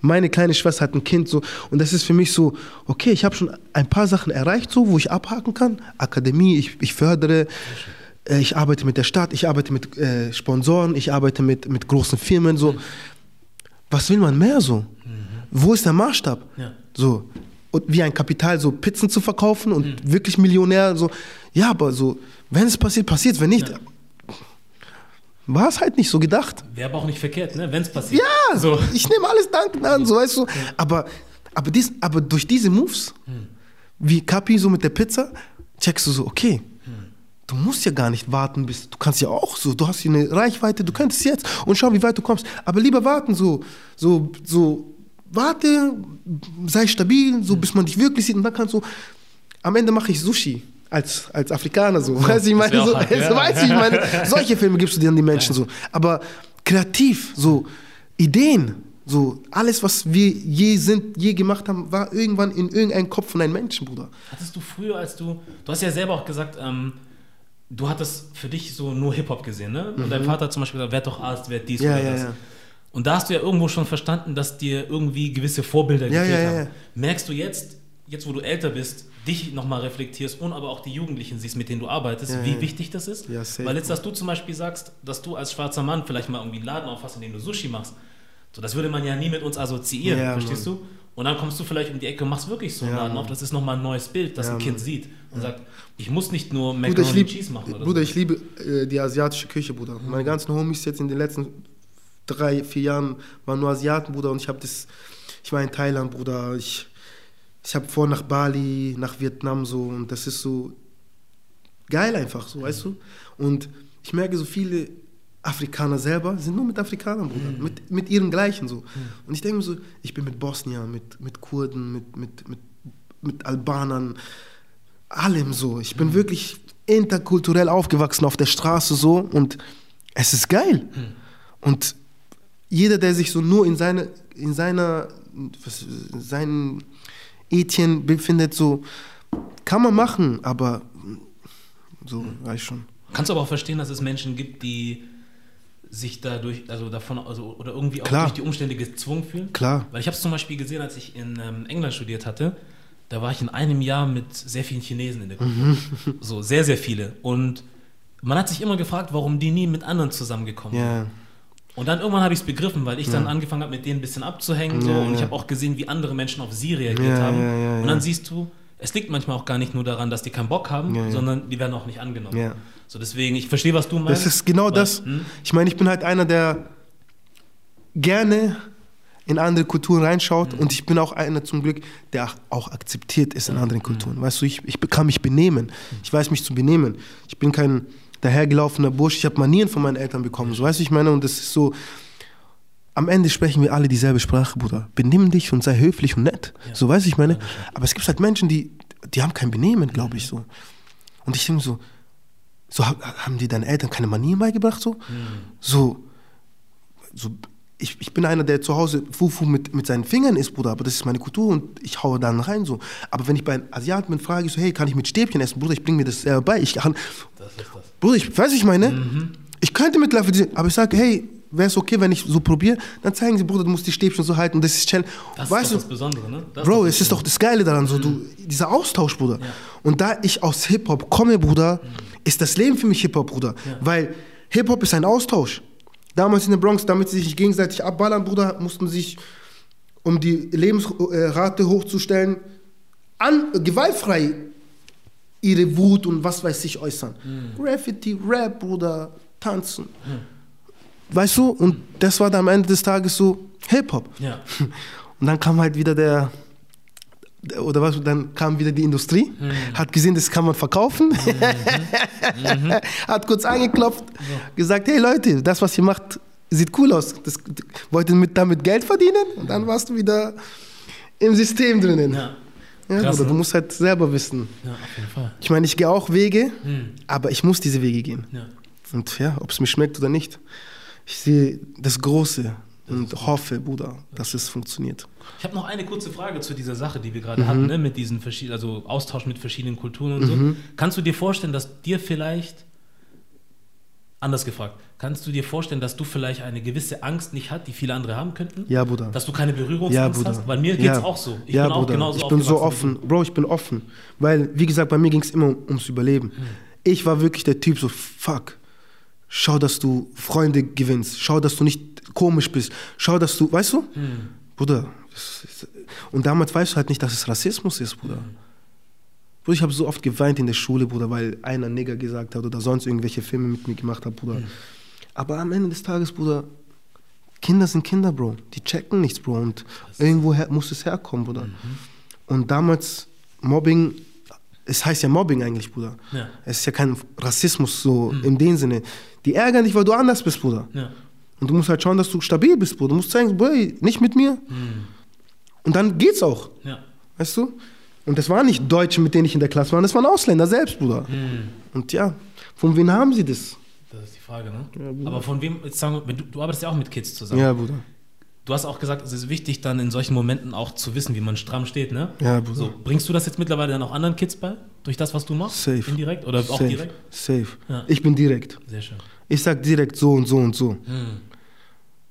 meine kleine Schwester hat ein Kind so. Und das ist für mich so, okay, ich habe schon ein paar Sachen erreicht, so, wo ich abhaken kann. Akademie, ich, ich fördere. äh, Ich arbeite mit der Stadt, ich arbeite mit äh, Sponsoren, ich arbeite mit, mit großen Firmen. So. Was will man mehr so? Wo ist der Maßstab? Ja. So. Und wie ein Kapital, so Pizzen zu verkaufen und wirklich Millionär, so. Ja, aber so, wenn es passiert, passiert Wenn nicht, Ja. War es halt nicht so gedacht. Wäre aber auch nicht verkehrt, ne? wenn es passiert. Ja, So. ich nehme alles dankend an, so weißt du. Aber, aber, dies, aber durch diese Moves, wie Kapi so mit der Pizza, checkst du so, okay, du musst ja gar nicht warten, bis du kannst ja auch so, du hast hier eine Reichweite, du könntest jetzt und schau, wie weit du kommst. Aber lieber warten, so, so, so, warte, sei stabil, so bis man dich wirklich sieht und dann kannst du. Am Ende mache ich Sushi. Als, als Afrikaner so, weißt du, ich meine, so, hart, ja. so weißt du, ich meine, solche Filme gibst du dir an die Menschen so. Aber kreativ, so Ideen, so alles, was wir je sind, je gemacht haben, war irgendwann in irgendeinem Kopf von einem Menschen, Bruder. Hattest du früher, als du, du hast ja selber auch gesagt, ähm, du hattest für dich so nur Hip-Hop gesehen, ne? Und dein Vater hat zum Beispiel gesagt, werd doch Arzt, werd dies Mhm. Ja, oder ja, das. ja. Und da hast du ja irgendwo schon verstanden, dass dir irgendwie gewisse Vorbilder Ja, gefehlt ja, haben. Merkst du jetzt, jetzt wo du älter bist, dich nochmal reflektierst und aber auch die Jugendlichen siehst, mit denen du arbeitest, Ja, wie ja. wichtig das ist? Ja. Weil jetzt, dass du zum Beispiel sagst, dass du als schwarzer Mann vielleicht mal irgendwie einen Laden aufhast, in dem du Sushi machst, so, das würde man ja nie mit uns assoziieren, verstehst Mann. du? Und dann kommst du vielleicht um die Ecke und machst wirklich so einen Laden auf. Das ist nochmal ein neues Bild, das ein Kind sieht und sagt, ich muss nicht nur Macaroni lieb, Cheese machen oder Bruder, so. ich liebe äh, die asiatische Küche, Bruder. Meine ganzen Homies jetzt in den letzten drei, vier Jahren waren nur Asiaten, Bruder. Und ich habe das, ich war in Thailand, Bruder. Ich, ich habe vor nach Bali, nach Vietnam so. Und das ist so geil einfach, so, weißt du? Und ich merke, so viele Afrikaner selber sind nur mit Afrikanern, Bruder. Mit, mit ihren gleichen so. Und ich denke mir so, ich bin mit Bosnier, mit, mit Kurden, mit, mit, mit, mit Albanern, allem so. Ich bin wirklich interkulturell aufgewachsen auf der Straße so und es ist geil. Und jeder, der sich so nur in, seine, in seiner, was, seinen Ethien befindet, so kann man machen, aber so reicht schon. Kannst du aber auch verstehen, dass es Menschen gibt, die sich dadurch, also davon, also oder irgendwie auch Klar. durch die Umstände gezwungen fühlen? Klar. Weil ich habe es zum Beispiel gesehen, als ich in ähm, England studiert hatte, da war ich in einem Jahr mit sehr vielen Chinesen in der Gruppe. Mhm. So, sehr, sehr viele. Und man hat sich immer gefragt, warum die nie mit anderen zusammengekommen sind. Ja, Und dann irgendwann habe ich es begriffen, weil ich dann angefangen habe, mit denen ein bisschen abzuhängen. So, Ja, und ich ja. habe auch gesehen, wie andere Menschen auf sie reagiert Ja, haben. ja, ja, und ja. dann siehst du, es liegt manchmal auch gar nicht nur daran, dass die keinen Bock haben, Ja, ja. sondern die werden auch nicht angenommen. Ja. So deswegen, ich verstehe, was du meinst. das ist genau weil- das. Hm? Ich meine, ich bin halt einer, der gerne in andere Kulturen reinschaut Mhm. und ich bin auch einer zum Glück, der auch akzeptiert ist in Mhm. anderen Kulturen. Weißt du, ich, ich kann mich benehmen. Ich weiß mich zu benehmen. Ich bin kein dahergelaufener Bursch. Ich habe Manieren von meinen Eltern bekommen. So, weißt du, ich meine, und das ist so. Am Ende sprechen wir alle dieselbe Sprache, Bruder. Benimm dich und sei höflich und nett. Ja. So, weißt du, ich meine. Aber es gibt halt Menschen, die, die haben kein Benehmen, glaube ich, so. Und ich denke so, so ha- haben die deinen Eltern keine Manieren beigebracht, so? So, so ich, ich bin einer, der zu Hause Fufu mit, mit seinen Fingern isst, Bruder, aber das ist meine Kultur und ich haue dann rein so. Aber wenn ich bei einem Asiaten bin, frage ich so, hey, kann ich mit Stäbchen essen? Bruder, ich bringe mir das selber bei. Ich kann, Das ist das. Bruder, ich weiß, ich meine, ich könnte mit Löffel, diese- aber ich sage, hey, wäre es okay, wenn ich so probiere? Dann zeigen sie, Bruder, du musst die Stäbchen so halten, das ist Challenge. Das weißt ist du, doch das Besondere, ne? Das Bro, es ist doch das Geile daran, so du, dieser Austausch, Bruder. Ja. Und da ich aus Hip-Hop komme, Bruder, ist das Leben für mich Hip-Hop, Bruder. Ja. Weil Hip-Hop ist ein Austausch. Damals in der Bronx, damit sie sich gegenseitig abballern, Bruder, mussten sich, um die Lebensrate hochzustellen, an, gewaltfrei ihre Wut und was weiß ich äußern. Graffiti, Rap, Bruder, tanzen. Weißt du? Und das war dann am Ende des Tages so Hip-Hop. Ja. [laughs] Und dann kam halt wieder der, der- oder was, dann kam wieder die Industrie, hat gesehen, das kann man verkaufen, [laughs] hat kurz angeklopft, gesagt, hey Leute, das, was ihr macht, sieht cool aus. Das, wollt ihr mit, damit Geld verdienen? Und dann warst du wieder im System drinnen. Ja. Ja. Krass, Bruder, du ne? musst halt selber wissen. ja, auf jeden Fall. Ich meine, ich gehe auch Wege, Hm. aber ich muss diese Wege gehen. Ja. Und ja, ob es mir schmeckt oder nicht, ich sehe das Große und hoffe, Bruder, dass es funktioniert. Ich habe noch eine kurze Frage zu dieser Sache, die wir gerade Mhm. hatten, ne, mit diesen verschiedenen, also Austausch mit verschiedenen Kulturen und so. Kannst du dir vorstellen, dass dir vielleicht Anders gefragt, kannst du dir vorstellen, dass du vielleicht eine gewisse Angst nicht hast, die viele andere haben könnten? Ja, Bruder. Dass du keine Berührungsangst Ja, Bruder. hast? Weil mir geht es ja. auch so. Ich ja, bin auch Bruder. genauso Ich bin so offen. Bro, ich bin offen. Weil, wie gesagt, bei mir ging es immer ums Überleben. Hm. Ich war wirklich der Typ so, fuck, schau, dass du Freunde gewinnst. Schau, dass du nicht komisch bist. Schau, dass du, weißt du? Hm. Bruder. Und damals weißt du halt nicht, dass es Rassismus ist, Bruder. Bruder, ich habe so oft geweint in der Schule, Bruder, weil einer Nigger gesagt hat oder sonst irgendwelche Filme mit mir gemacht hat, Bruder. Aber am Ende des Tages, Bruder, Kinder sind Kinder, Bro. Die checken nichts, Bro. Und irgendwo her, muss es herkommen, Bruder. Mhm. Und damals, Mobbing, es heißt ja Mobbing eigentlich, Bruder. Ja. Es ist ja kein Rassismus so in dem Sinne. Die ärgern dich, weil du anders bist, Bruder. Ja. Und du musst halt schauen, dass du stabil bist, Bruder. Du musst zeigen, Boy, nicht mit mir. Und dann geht's auch, Ja. weißt du? Und das waren nicht Deutsche, mit denen ich in der Klasse war, das waren Ausländer selbst, Bruder. Und ja, von wem haben sie das? Das ist die Frage, ne? Aber von wem, jetzt sagen wir, du, du arbeitest ja auch mit Kids zusammen. Ja, Bruder. Du hast auch gesagt, es ist wichtig, dann in solchen Momenten auch zu wissen, wie man stramm steht, ne? Ja, Bruder. So, bringst du das jetzt mittlerweile dann auch anderen Kids bei? Durch das, was du machst? Safe. Indirekt oder auch Safe. direkt? Safe. Ja. Ich bin direkt. Sehr schön. Ich sag direkt so und so und so. Hm.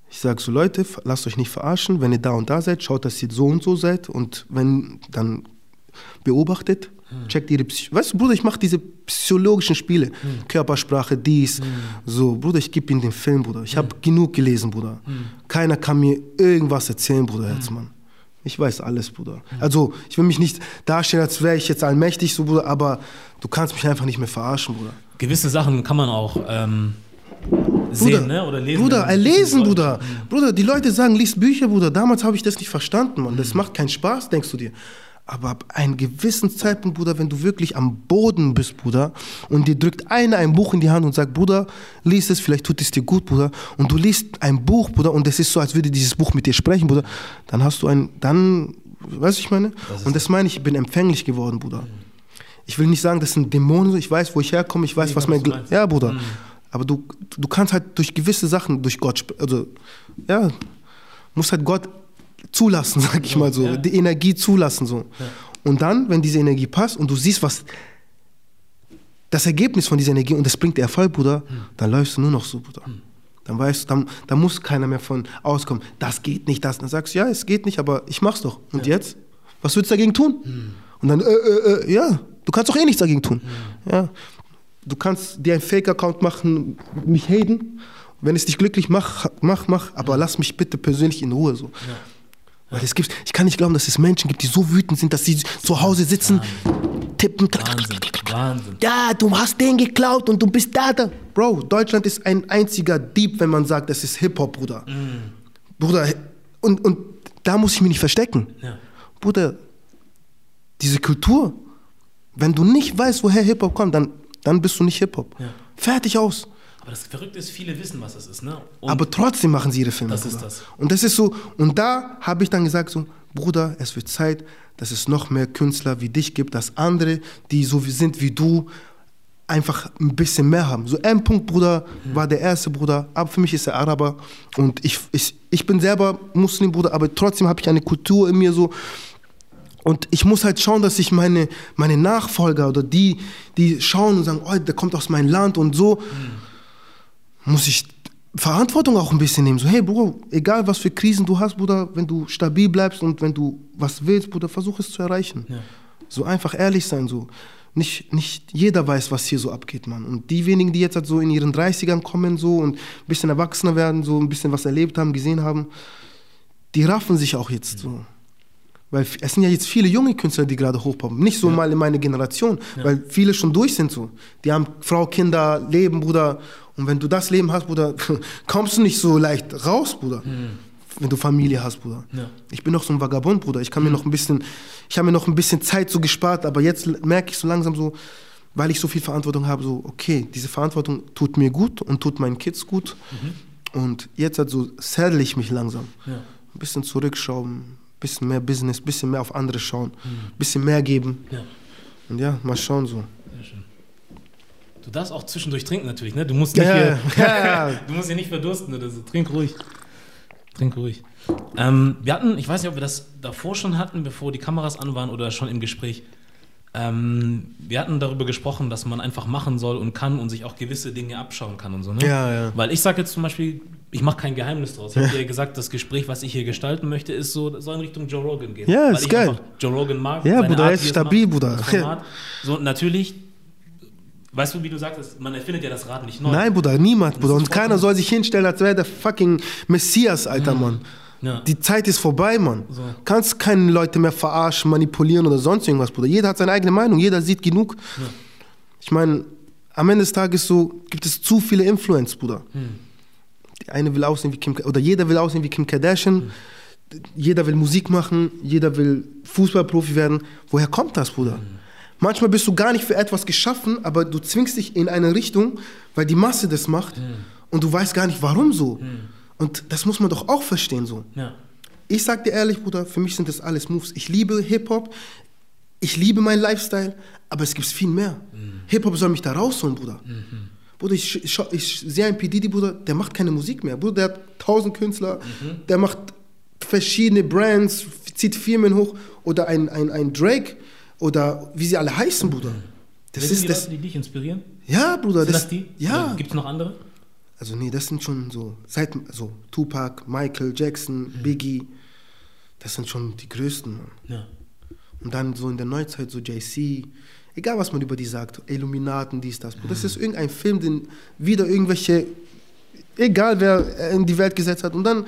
Ich sag so, Leute, lasst euch nicht verarschen. Wenn ihr da und da seid, schaut, dass ihr so und so seid. Und wenn, dann beobachtet, checkt ihre Psy Weißt du, Bruder, ich mache diese psychologischen Spiele. Körpersprache, dies. So, Bruder, ich gebe ihnen den Film, Bruder. Ich habe genug gelesen, Bruder. Keiner kann mir irgendwas erzählen, Bruder Herzmann. Ich weiß alles, Bruder. Also, ich will mich nicht darstellen, als wäre ich jetzt allmächtig, so, Bruder, aber du kannst mich einfach nicht mehr verarschen, Bruder. Gewisse Sachen kann man auch ähm, sehen, ne? Oder lesen. Bruder, man- lesen, Bruder. Bruder, die Leute sagen, lies Bücher, Bruder. Damals habe ich das nicht verstanden, Mann. Das macht keinen Spaß, denkst du dir. Aber ab einem gewissen Zeitpunkt, Bruder, wenn du wirklich am Boden bist, Bruder, und dir drückt einer ein Buch in die Hand und sagt, Bruder, lies es, vielleicht tut es dir gut, Bruder, und du liest ein Buch, Bruder, und es ist so, als würde dieses Buch mit dir sprechen, Bruder, dann hast du ein, dann, weißt du, ich meine? und das meine ich, ich bin empfänglich geworden, Bruder. Ich will nicht sagen, das sind Dämonen, ich weiß, wo ich herkomme, ich weiß, Nee, was mein, ja, Bruder. Aber du, du kannst halt durch gewisse Sachen, durch Gott, also, ja, musst halt Gott zulassen, [laughs] sag ich mal so, ja. die Energie zulassen, so. Und dann, wenn diese Energie passt und du siehst, was das Ergebnis von dieser Energie und das bringt Erfolg, Bruder, dann läufst du nur noch so, Bruder. Dann weißt du, dann, dann muss keiner mehr von auskommen, das geht nicht, das. Dann sagst du, ja, es geht nicht, aber ich mach's doch. Und jetzt? Was willst du dagegen tun? Und dann, äh, äh, äh, ja, du kannst doch eh nichts dagegen tun. Ja. Du kannst dir einen Fake-Account machen, mich haten. Wenn es dich glücklich macht, mach, mach, aber lass mich bitte persönlich in Ruhe. So. Weil es gibt, ich kann nicht glauben, dass es Menschen gibt, die so wütend sind, dass sie zu Hause sitzen, tippen. Wahnsinn, Wahnsinn. Ja, du hast den geklaut und du bist da, da. Bro, Deutschland ist ein einziger Dieb, wenn man sagt, das ist Hip-Hop, Bruder. Bruder, und, und da muss ich mich nicht verstecken. Ja. Bruder, diese Kultur, wenn du nicht weißt, woher Hip-Hop kommt, dann, dann bist du nicht Hip-Hop. Ja. Fertig aus. Aber das Verrückte ist, viele wissen, was das ist, ne? Und Aber trotzdem machen sie ihre Filme. Das ist das. Und das ist so, und da habe ich dann gesagt, so, Bruder, es wird Zeit, dass es noch mehr Künstler wie dich gibt, dass andere, die so sind wie du, einfach ein bisschen mehr haben. So M. Punkt, Bruder, war der erste Bruder, aber für mich ist er Araber und ich, ich, ich bin selber Muslim, Bruder, aber trotzdem habe ich eine Kultur in mir so, und ich muss halt schauen, dass ich meine, meine Nachfolger oder die, die schauen und sagen, oh, der kommt aus meinem Land und so, muss ich Verantwortung auch ein bisschen nehmen. So, hey, Bruder, egal was für Krisen du hast, Bruder, wenn du stabil bleibst und wenn du was willst, Bruder, versuch es zu erreichen. Ja. So einfach ehrlich sein, so. Nicht, nicht jeder weiß, was hier so abgeht, Mann. Und diejenigen, die jetzt halt so in ihren 30ern kommen so und ein bisschen erwachsener werden, so ein bisschen was erlebt haben, gesehen haben, die raffen sich auch jetzt so. Weil es sind ja jetzt viele junge Künstler, die gerade hochpoppen. Nicht so mal in meine Generation, weil viele schon durch sind so. Die haben Frau, Kinder, Leben, Bruder. Und wenn du das Leben hast, Bruder, [laughs] kommst du nicht so leicht raus, Bruder. Wenn du Familie hast, Bruder. Ja. Ich bin noch so ein Vagabund, Bruder. Ich kann mir noch ein bisschen, ich habe mir noch ein bisschen Zeit so gespart, aber jetzt merke ich so langsam so, weil ich so viel Verantwortung habe, so, okay, diese Verantwortung tut mir gut und tut meinen Kids gut. Und jetzt halt so saddle ich mich langsam. Ja. Ein bisschen zurückschrauben, bisschen mehr Business, bisschen mehr auf andere schauen, ein bisschen mehr geben. Ja. Und ja, mal schauen so. Sehr schön. Du darfst auch zwischendurch trinken natürlich, ne? Du musst nicht ja, ja. [laughs] du musst hier nicht verdursten oder so. Trink ruhig. Trink ruhig. Ähm, wir hatten, ich weiß nicht, ob wir das davor schon hatten, bevor die Kameras an waren oder schon im Gespräch. Ähm, wir hatten darüber gesprochen, dass man einfach machen soll und kann und sich auch gewisse Dinge abschauen kann und so. Ne? Ja, ja. Weil ich sage jetzt zum Beispiel, ich mache kein Geheimnis draus. Ich habe dir gesagt, das Gespräch, was ich hier gestalten möchte, ist so, soll in Richtung Joe Rogan gehen. Ja, ist geil. Joe Rogan mag. Ja, Bruder, er ist stabil, Bruder. [laughs] So, natürlich, weißt du, wie du sagst, man erfindet ja das Rad nicht neu. Nein, Bruder, niemand, Bruder. Und keiner soll sich hinstellen, als wäre der fucking Messias, alter Mann. Ja. Die Zeit ist vorbei, Mann. So. Kannst keine Leute mehr verarschen, manipulieren oder sonst irgendwas, Bruder. Jeder hat seine eigene Meinung, jeder sieht genug. Ich meine, am Ende des Tages so gibt es zu viele Influencer, Bruder. Die eine will aussehen wie Kim oder jeder will aussehen wie Kim Kardashian. Jeder will Musik machen, jeder will Fußballprofi werden. Woher kommt das, Bruder? Manchmal bist du gar nicht für etwas geschaffen, aber du zwingst dich in eine Richtung, weil die Masse das macht und du weißt gar nicht, warum so. Und das muss man doch auch verstehen so. ja. Ich sag dir ehrlich, Bruder, für mich sind das alles Moves. Ich liebe Hip-Hop, ich liebe meinen Lifestyle, aber es gibt viel mehr. Hip-Hop soll mich da rausholen, Bruder. Bruder, ich, ich, ich sehe einen P. Diddy, Bruder, der macht keine Musik mehr. Bruder, der hat tausend Künstler, der macht verschiedene Brands, zieht Firmen hoch. Oder ein, ein, ein Drake oder wie sie alle heißen, Bruder. Das Wer sind ist die das. Leute, die dich inspirieren? Ja, Bruder. Sind Das, das die? Ja. Gibt es noch andere? Also nee, das sind schon so, seit, so Tupac, Michael Jackson, Biggie, das sind schon die größten. Ja. Und dann so in der Neuzeit so JC, egal was man über die sagt, Illuminaten, dies, das. Das ist irgendein Film, den wieder irgendwelche, egal wer in die Welt gesetzt hat. Und dann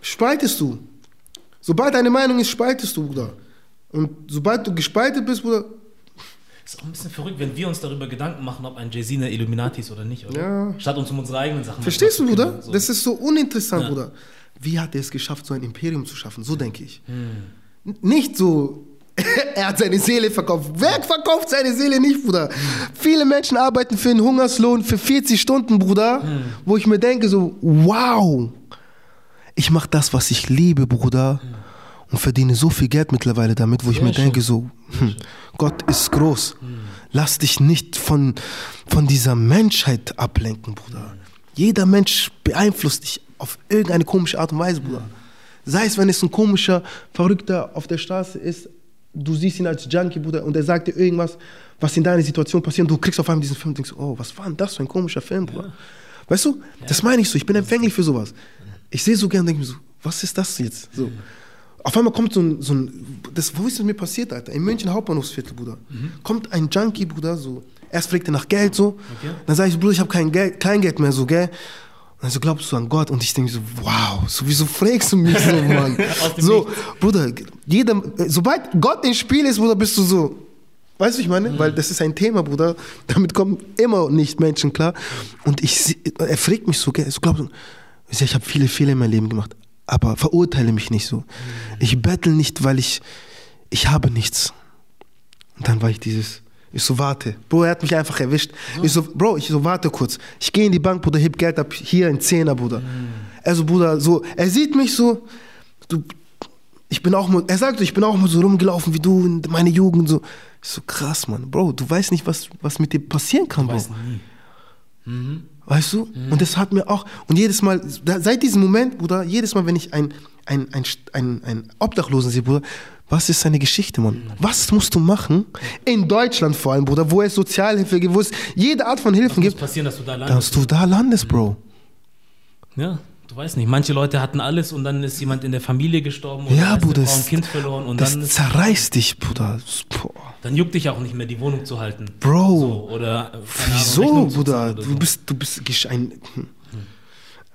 spaltest du. Sobald deine Meinung ist, spaltest du, Bruder. Und sobald du gespalten bist, Bruder, Ist auch ein bisschen verrückt, wenn wir uns darüber Gedanken machen, ob ein Jay-Z eine Illuminati ist oder nicht, oder? Ja. Statt uns um unsere eigenen Sachen Verstehst du, Bruder? so. Das ist so uninteressant, Ja. Bruder. Wie hat er es geschafft, so ein Imperium zu schaffen? So denke ich. Hm. Nicht so, [laughs] er hat seine Seele verkauft. Wer verkauft seine Seele nicht, Bruder? Viele Menschen arbeiten für einen Hungerslohn für 40 Stunden, Bruder, Hm. wo ich mir denke so, wow, ich mache das, was ich liebe, Bruder. Und verdiene so viel Geld mittlerweile damit, wo ich Sehr mir denke schön. so, hm, Gott ist groß. Lass dich nicht von, von dieser Menschheit ablenken, Bruder. Jeder Mensch beeinflusst dich auf irgendeine komische Art und Weise, Bruder. Sei es, wenn es ein komischer, verrückter auf der Straße ist, du siehst ihn als Junkie, Bruder, und er sagt dir irgendwas, was in deiner Situation passiert, und du kriegst auf einmal diesen Film und denkst, oh, was war denn das für ein komischer Film, Bruder? Weißt du, das meine ich so, ich bin empfänglich für sowas. Ich sehe so gern und denke mir so, was ist das jetzt? So. Auf einmal kommt so ein, so ein das, wo ist das mir passiert, Alter? In München Hauptbahnhofsviertel, Bruder. Kommt ein Junkie, Bruder, so. Erst fragt er nach Geld, so. Okay. Dann sage ich, Bruder, ich habe kein Geld, kein Geld mehr, so, gell? Und dann so, glaubst du an Gott? Und ich denke so, wow, so, wieso fragst du mich so, [laughs] Mann? So, Bruder, jeder, sobald Gott im Spiel ist, Bruder, bist du so. Weißt du, ich meine? Weil das ist ein Thema, Bruder. Damit kommen immer nicht Menschen klar. Und ich, er fragt mich so? So, glaubst du, ich, habe viele Fehler in meinem Leben gemacht. Aber verurteile mich nicht so. Ich bettel nicht, weil ich, ich habe nichts. Und dann war ich dieses, ich so, warte. Bro, er hat mich einfach erwischt. Ich so, Bro, ich so, warte kurz. Ich gehe in die Bank, Bruder, heb Geld ab, hier ein Zehner, Bruder. Also, Bruder, so, er sieht mich so, du, ich bin auch mal, er sagt so, ich bin auch mal so rumgelaufen wie du in meiner Jugend, so. Ich so, krass, Mann. Bro, du weißt nicht, was, was mit dir passieren kann, Bro. Weiß nie. Weißt du? Und das hat mir auch, und jedes Mal, seit diesem Moment, Bruder, jedes Mal, wenn ich ein, ein, ein, ein, ein Obdachlosen sehe, Bruder, was ist seine Geschichte, Mann? Was musst du machen? In Deutschland vor allem, Bruder, wo es Sozialhilfe gibt, wo es jede Art von Hilfen gibt, passieren, dass du da landest. dass du da landest, Bro. Ja, du weißt nicht. Manche Leute hatten alles und dann ist jemand in der Familie gestorben und Ja, Bruder, ein Kind verloren und Das dann, ist, zerreißt dich, Bruder. Boah. dann juckt dich auch nicht mehr, die Wohnung zu halten. Bro. So, oder Wieso, Bruder? Du bist, du bist ein,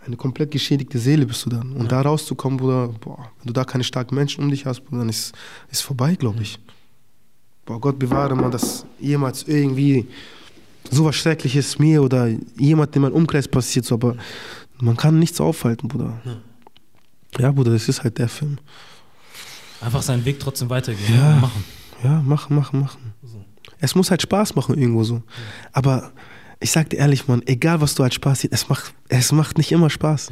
eine komplett geschädigte Seele bist du dann. Und da rauszukommen, Bruder, boah, wenn du da keine starken Menschen um dich hast, Bruder, dann ist ist vorbei, glaube ich. Boah, Gott bewahre man, dass jemals irgendwie sowas Schreckliches mir oder jemand in meinem Umkreis passiert, so, aber man kann nichts aufhalten, Bruder. Ja, Bruder, das ist halt der Film. Einfach seinen Weg trotzdem weitergehen Ja. machen. Ja, machen, machen, machen. So. Es muss halt Spaß machen irgendwo so. Aber ich sag dir ehrlich, Mann, egal was du als Spaß siehst, es macht, es macht nicht immer Spaß.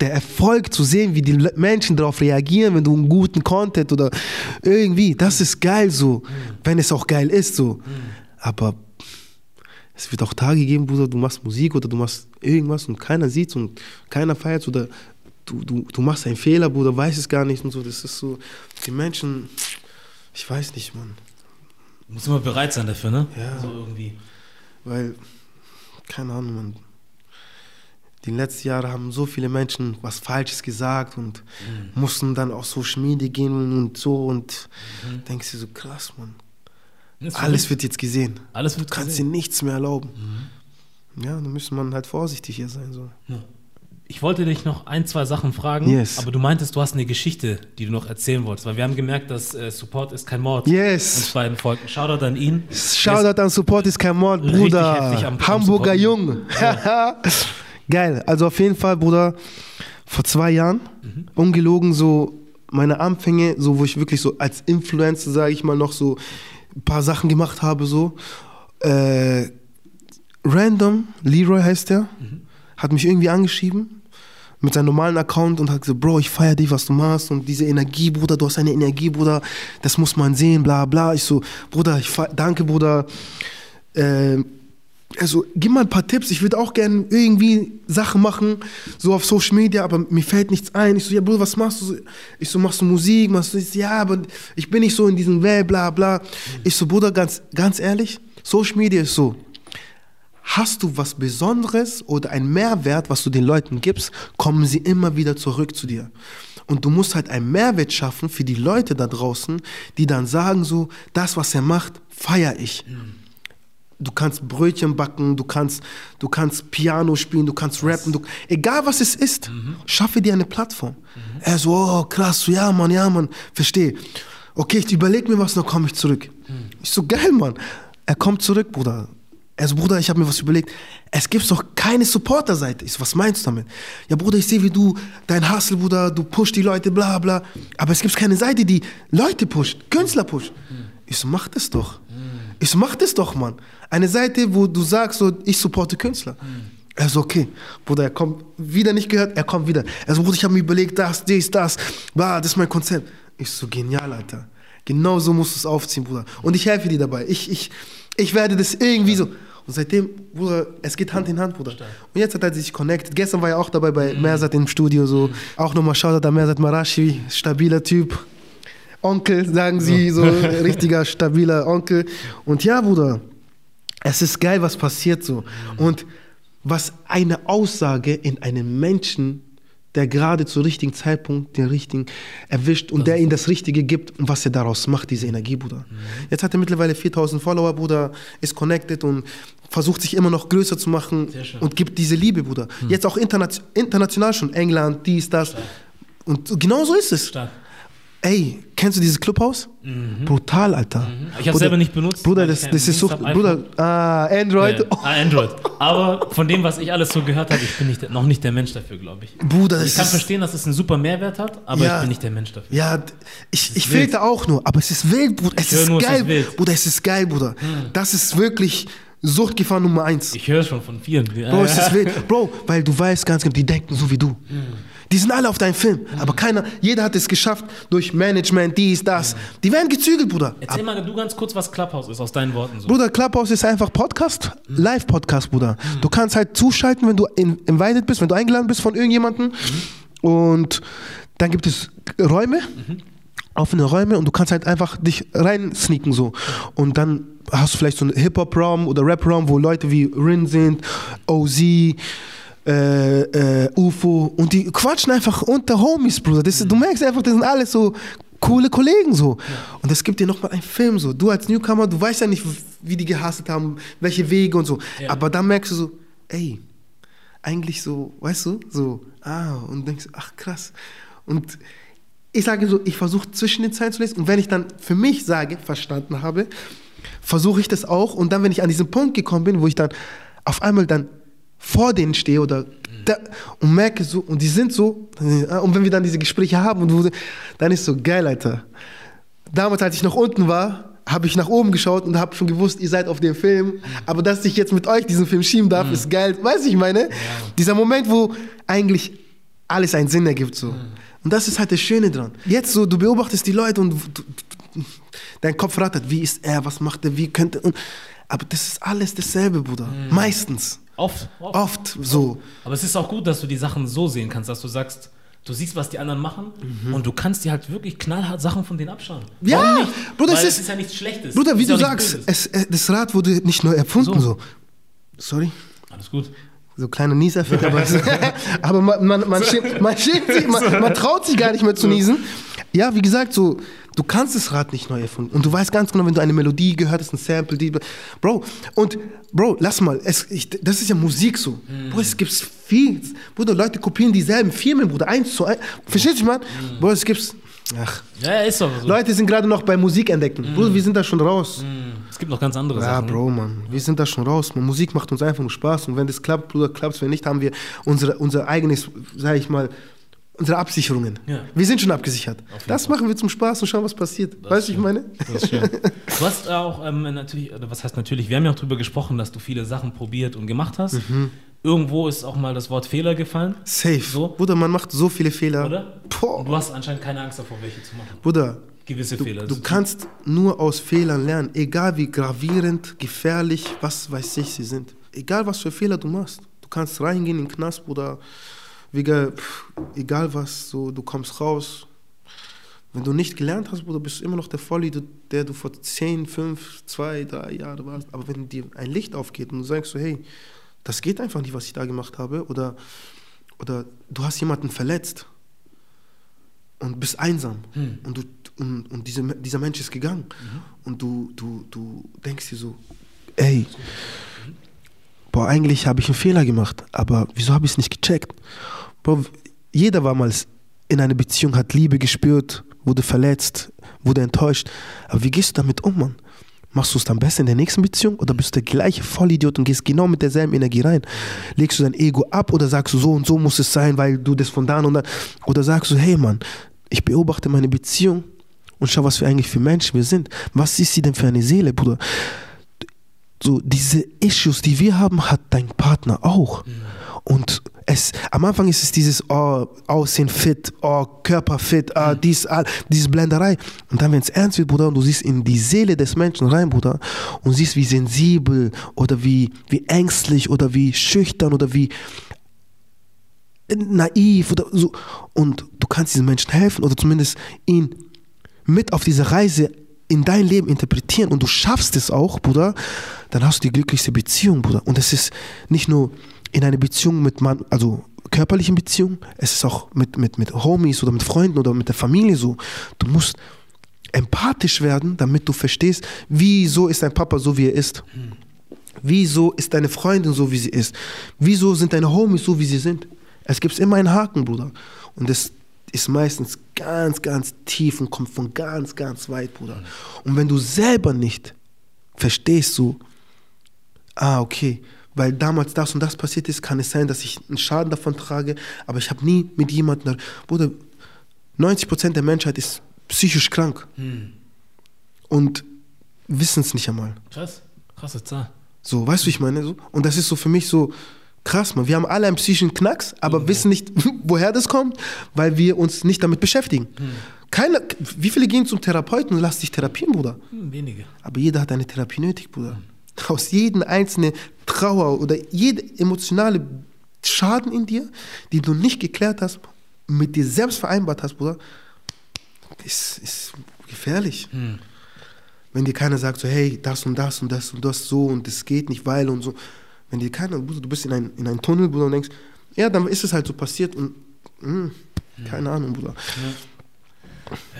Der Erfolg zu sehen, wie die Menschen darauf reagieren, wenn du einen guten Content oder irgendwie, das ist geil so. Wenn es auch geil ist so. Aber es wird auch Tage geben, Bruder, du machst Musik oder du machst irgendwas und keiner sieht's und keiner feiert's oder du, du, du machst einen Fehler, Bruder, weiß es gar nicht und so. Das ist so, die Menschen, ich weiß nicht, Mann. Muss immer bereit sein dafür, ne? Ja. So irgendwie. Weil, keine Ahnung, man. Die letzten Jahre haben so viele Menschen was Falsches gesagt und mussten dann auf Social Media gehen und so und denkst dir so, krass, Mann. Ist Alles wird jetzt gesehen. Alles wird Du kannst gesehen. dir nichts mehr erlauben. Ja, da müsste man halt vorsichtig hier sein. So. Ich wollte dich noch ein, zwei Sachen fragen, Yes. aber du meintest, du hast eine Geschichte, die du noch erzählen wolltest, weil wir haben gemerkt, dass äh, Support ist kein Mord. Yes. Uns beiden folgen. Shoutout an ihn. Shoutout an Support ist kein Mord, Bruder. am- am Hamburger. Jung. [laughs] Geil. Also auf jeden Fall, Bruder, vor zwei Jahren, Mhm. ungelogen, so meine Anfänge, so wo ich wirklich so als Influencer, sage ich mal, noch so ein paar Sachen gemacht habe, so. Äh, random, Leroy heißt der, Mhm. hat mich irgendwie angeschrieben mit seinem normalen Account und hat gesagt, Bro, ich feiere dich, was du machst und diese Energie, Bruder, du hast eine Energie, Bruder, das muss man sehen, bla bla. Ich so, Bruder, ich feier, danke, Bruder. Äh, also, gib mal ein paar Tipps, ich würde auch gerne irgendwie Sachen machen, so auf Social Media, aber mir fällt nichts ein. Ich so, ja, Bruder, was machst du? Ich so, machst du Musik? Machst du, ich so, ja, aber ich bin nicht so in diesem Welt, bla bla. Ich so, Bruder, ganz, ganz ehrlich, Social Media ist so, Hast du was Besonderes oder einen Mehrwert, was du den Leuten gibst, kommen sie immer wieder zurück zu dir. Und du musst halt einen Mehrwert schaffen für die Leute da draußen, die dann sagen so, das, was er macht, feiere ich. Du kannst Brötchen backen, du kannst, du kannst Piano spielen, du kannst rappen, du, egal was es ist, schaffe dir eine Plattform. Er so, oh krass, ja Mann, ja Mann, verstehe. Okay, ich überlege mir was, dann komme ich zurück. Ich so, geil Mann. Er kommt zurück, Bruder. Er so, Bruder, ich habe mir was überlegt. Es gibt doch keine Supporterseite. Ich so, was meinst du damit? Ja, Bruder, ich sehe, wie du, dein Hustle, Bruder, du pusht die Leute, bla bla. Aber es gibt keine Seite, die Leute pusht, Künstler pusht. Ich so, mach das doch. Ich so, mach das doch, Mann. Eine Seite, wo du sagst, so, ich supporte Künstler. Er so, okay. Bruder, er kommt wieder nicht gehört, er kommt wieder. Er so, Bruder, ich habe mir überlegt, das, dies, das. Bah, das ist mein Konzept. Ich so, genial, Alter. Genau so musst du es aufziehen, Bruder. Und ich helfe dir dabei. Ich, ich, ich werde das irgendwie so. Und seitdem, Bruder, es geht Hand in Hand, Bruder. Und jetzt hat er sich connected. Gestern war er auch dabei bei Mersat im Studio, so. Auch nochmal Shoutout an Mersat Marashi, stabiler Typ. Onkel, sagen sie, so [laughs] richtiger, stabiler Onkel. Und ja, Bruder, es ist geil, was passiert so. Und was eine Aussage in einem Menschen, der gerade zu richtigen Zeitpunkt den richtigen erwischt und der ihm das Richtige gibt und was er daraus macht, diese Energie, Bruder. Jetzt hat er mittlerweile 4000 Follower, Bruder, ist connected und versucht sich immer noch größer zu machen und gibt diese Liebe, Bruder. Jetzt auch internation international schon, England, dies, das. Und genau so ist es. Stark. Ey, kennst du dieses Clubhaus? Brutal, Alter. Ich habe selber nicht benutzt. Bruder, das, das ist hab, Bruder, ah, Android. Ja, ah, Android. Aber von dem, was ich alles so gehört habe, ich bin nicht, noch nicht der Mensch dafür, glaube ich. Bruder, das Ich kann ist. verstehen, dass es einen super Mehrwert hat, aber Ja. ich bin nicht der Mensch dafür. Ja, ich, ich filter auch nur, aber es ist wild, Bruder. Es ist nur, es geil, ist wild. Hm. Bruder. Es ist geil, Bruder. Das ist wirklich Suchtgefahr Nummer eins. Ich höre schon von vielen. Bro, es ist wild. Bro, weil du weißt ganz genau, die denken so wie du. Die sind alle auf deinem Film, aber keiner, jeder hat es geschafft durch Management, dies, das. Die werden gezügelt, Bruder. Erzähl mal du ganz kurz, was Clubhouse ist, aus deinen Worten so. Bruder, Clubhouse ist einfach Podcast, Live-Podcast, Bruder. Du kannst halt zuschalten, wenn du in, invited bist, wenn du eingeladen bist von irgendjemandem. Und dann gibt es Räume, offene Räume und du kannst halt einfach dich rein sneaken so. Und dann hast du vielleicht so einen Hip-Hop-Raum oder Rap-Raum, wo Leute wie Rin sind, OZ, äh, äh, UFO und die quatschen einfach unter Homies, Bruder. Das, Du merkst einfach, das sind alles so coole Kollegen so. Und es gibt dir nochmal einen Film so. Du als Newcomer, du weißt ja nicht, wie die gehasselt haben, welche Wege und so. Ja. Aber dann merkst du so, ey, eigentlich so, weißt du, so, ah, und denkst, ach krass. Und ich sage so, ich versuche zwischen den Zeilen zu lesen. Und wenn ich dann für mich sage, verstanden habe, versuche ich das auch. Und dann, wenn ich an diesen Punkt gekommen bin, wo ich dann auf einmal dann vor denen stehe oder da, und merke so, und die sind so, und wenn wir dann diese Gespräche haben, und dann ist so geil, Alter. Damals, als ich noch unten war, habe ich nach oben geschaut und habe schon gewusst, ihr seid auf dem Film. Aber dass ich jetzt mit euch diesen Film schieben darf, ist geil. Weißt du, ich meine? Dieser Moment, wo eigentlich alles einen Sinn ergibt. So. Und das ist halt das Schöne dran. Jetzt so, du beobachtest die Leute und du, du, dein Kopf rattert. Wie ist er? Was macht er? Wie könnte. Und, aber das ist alles dasselbe, Bruder. Meistens. Oft, oft. Oft so. Aber es ist auch gut, dass du die Sachen so sehen kannst, dass du sagst, Du siehst, was die anderen machen und du kannst dir halt wirklich knallhart Sachen von denen abschauen. Mhm. Ja? Bruder, es ist- ist ja nichts Schlechtes. Bruder, wie du sagst, es, das Rad wurde nicht neu erfunden. So. So. Sorry. Alles gut. So kleiner Nieserfick, aber, [laughs] [laughs] aber man, man, man, schämt, man schämt sich, man, man traut sich gar nicht mehr zu niesen. Ja, wie gesagt, so, du kannst das Rad nicht neu erfunden. Und du weißt ganz genau, wenn du eine Melodie gehört hast, ein Sample, die, Bro, und Bro, lass mal, es, ich, das ist ja Musik so. Bro, es gibt viel, Bruder, Leute kopieren dieselben Firmen, Bruder, eins zu eins. Verstehst du, man? Bro, es gibt's, ach. Ja, ja, ist doch so. Leute sind gerade noch bei Musik entdecken. Bruder, wir sind da schon raus. Es gibt noch ganz andere Ja, Sachen. Bro, Mann, wir sind da schon raus. Man, Musik macht uns einfach nur Spaß und wenn das klappt, Bruder, klappt Wenn nicht, haben wir unsere, unser eigenes, sag ich mal, unsere Absicherungen. Ja. Wir sind schon abgesichert. Das Fall. machen wir zum Spaß und schauen, was passiert. Das weißt du, ich meine? Das ist schön. Du hast auch ähm, natürlich, oder was heißt natürlich, wir haben ja auch drüber gesprochen, dass du viele Sachen probiert und gemacht hast. Mhm. Irgendwo ist auch mal das Wort Fehler gefallen, Safe. So? Bruder, man macht so viele Fehler. oder? Boah. Und du hast anscheinend keine Angst davor, welche zu machen. Bruder, Gewisse du, Fehler. du Das- kannst nur aus Fehlern lernen, egal wie gravierend, gefährlich, was weiß ich sie sind. Egal was für Fehler du machst. Du kannst reingehen in den Knast, Bruder. Wegen, egal was, so, du kommst raus. Wenn du nicht gelernt hast, Bruder, bist du immer noch der Vollidiot, der du vor 10, 5, 2, 3 Jahren warst. Aber wenn dir ein Licht aufgeht und du sagst so, hey, das geht einfach nicht, was ich da gemacht habe, oder, oder du hast jemanden verletzt und bist einsam Hm. und, du, und, und diese, dieser Mensch ist gegangen und du, du, du denkst dir so, ey, boah, eigentlich habe ich einen Fehler gemacht, aber wieso habe ich es nicht gecheckt? Bro, jeder war mal in einer Beziehung, hat Liebe gespürt, wurde verletzt, wurde enttäuscht, aber wie gehst du damit um, Mann? Machst du es dann besser in der nächsten Beziehung oder bist du der gleiche Vollidiot und gehst genau mit derselben Energie rein? Legst du dein Ego ab oder sagst du so und so muss es sein, weil du das von da und da oder sagst du, hey Mann, ich beobachte meine Beziehung und schau, was wir eigentlich für Menschen wir sind. Was ist sie denn für eine Seele, Bruder? So diese Issues, die wir haben, hat dein Partner auch. Und es, am Anfang ist es dieses oh, Aussehen fit, oh, Körper fit, ah, dies, ah, diese Blenderei. Und dann, wenn es ernst wird, Bruder, und du siehst in die Seele des Menschen rein, Bruder, und siehst, wie sensibel oder wie, wie ängstlich oder wie schüchtern oder wie naiv oder so. Und du kannst diesen Menschen helfen oder zumindest ihn mit auf diese Reise in dein Leben interpretieren und du schaffst es auch, Bruder, dann hast du die glücklichste Beziehung, Bruder. Und es ist nicht nur in einer Beziehung mit Mann, also körperlichen Beziehung, es ist auch mit, mit, mit Homies oder mit Freunden oder mit der Familie so. Du musst empathisch werden, damit du verstehst, wieso ist dein Papa so, wie er ist. Wieso ist deine Freundin so, wie sie ist? Wieso sind deine Homies so, wie sie sind? Es gibt immer einen Haken, Bruder. Und das ist meistens ganz, ganz tief und kommt von ganz, ganz weit, Bruder. Und wenn du selber nicht verstehst, so, ah, okay, weil damals das und das passiert ist, kann es sein, dass ich einen Schaden davon trage, aber ich habe nie mit jemandem, Bruder, 90% der Menschheit ist psychisch krank Hm. und wissen es nicht einmal. Krass. Krasse Zahl. So, weißt du, ich meine? So? Und das ist so für mich so krass, man. Wir haben alle einen psychischen Knacks, aber wissen nicht, [laughs] woher das kommt, weil wir uns nicht damit beschäftigen. Keiner, wie viele gehen zum Therapeuten und lassen sich therapieren, Bruder? Hm, wenige. Aber jeder hat eine Therapie nötig, Bruder. Aus jedem einzelnen Trauer oder jede emotionale Schaden in dir, die du nicht geklärt hast, mit dir selbst vereinbart hast, Bruder, ist, ist gefährlich. Hm. Wenn dir keiner sagt, so, hey, das und das und das und das so und das geht nicht, weil und so. Wenn dir keiner, Bruder, du bist in, ein, in einen Tunnel, Bruder, und denkst, ja, dann ist es halt so passiert und, mh, keine Ahnung, Bruder.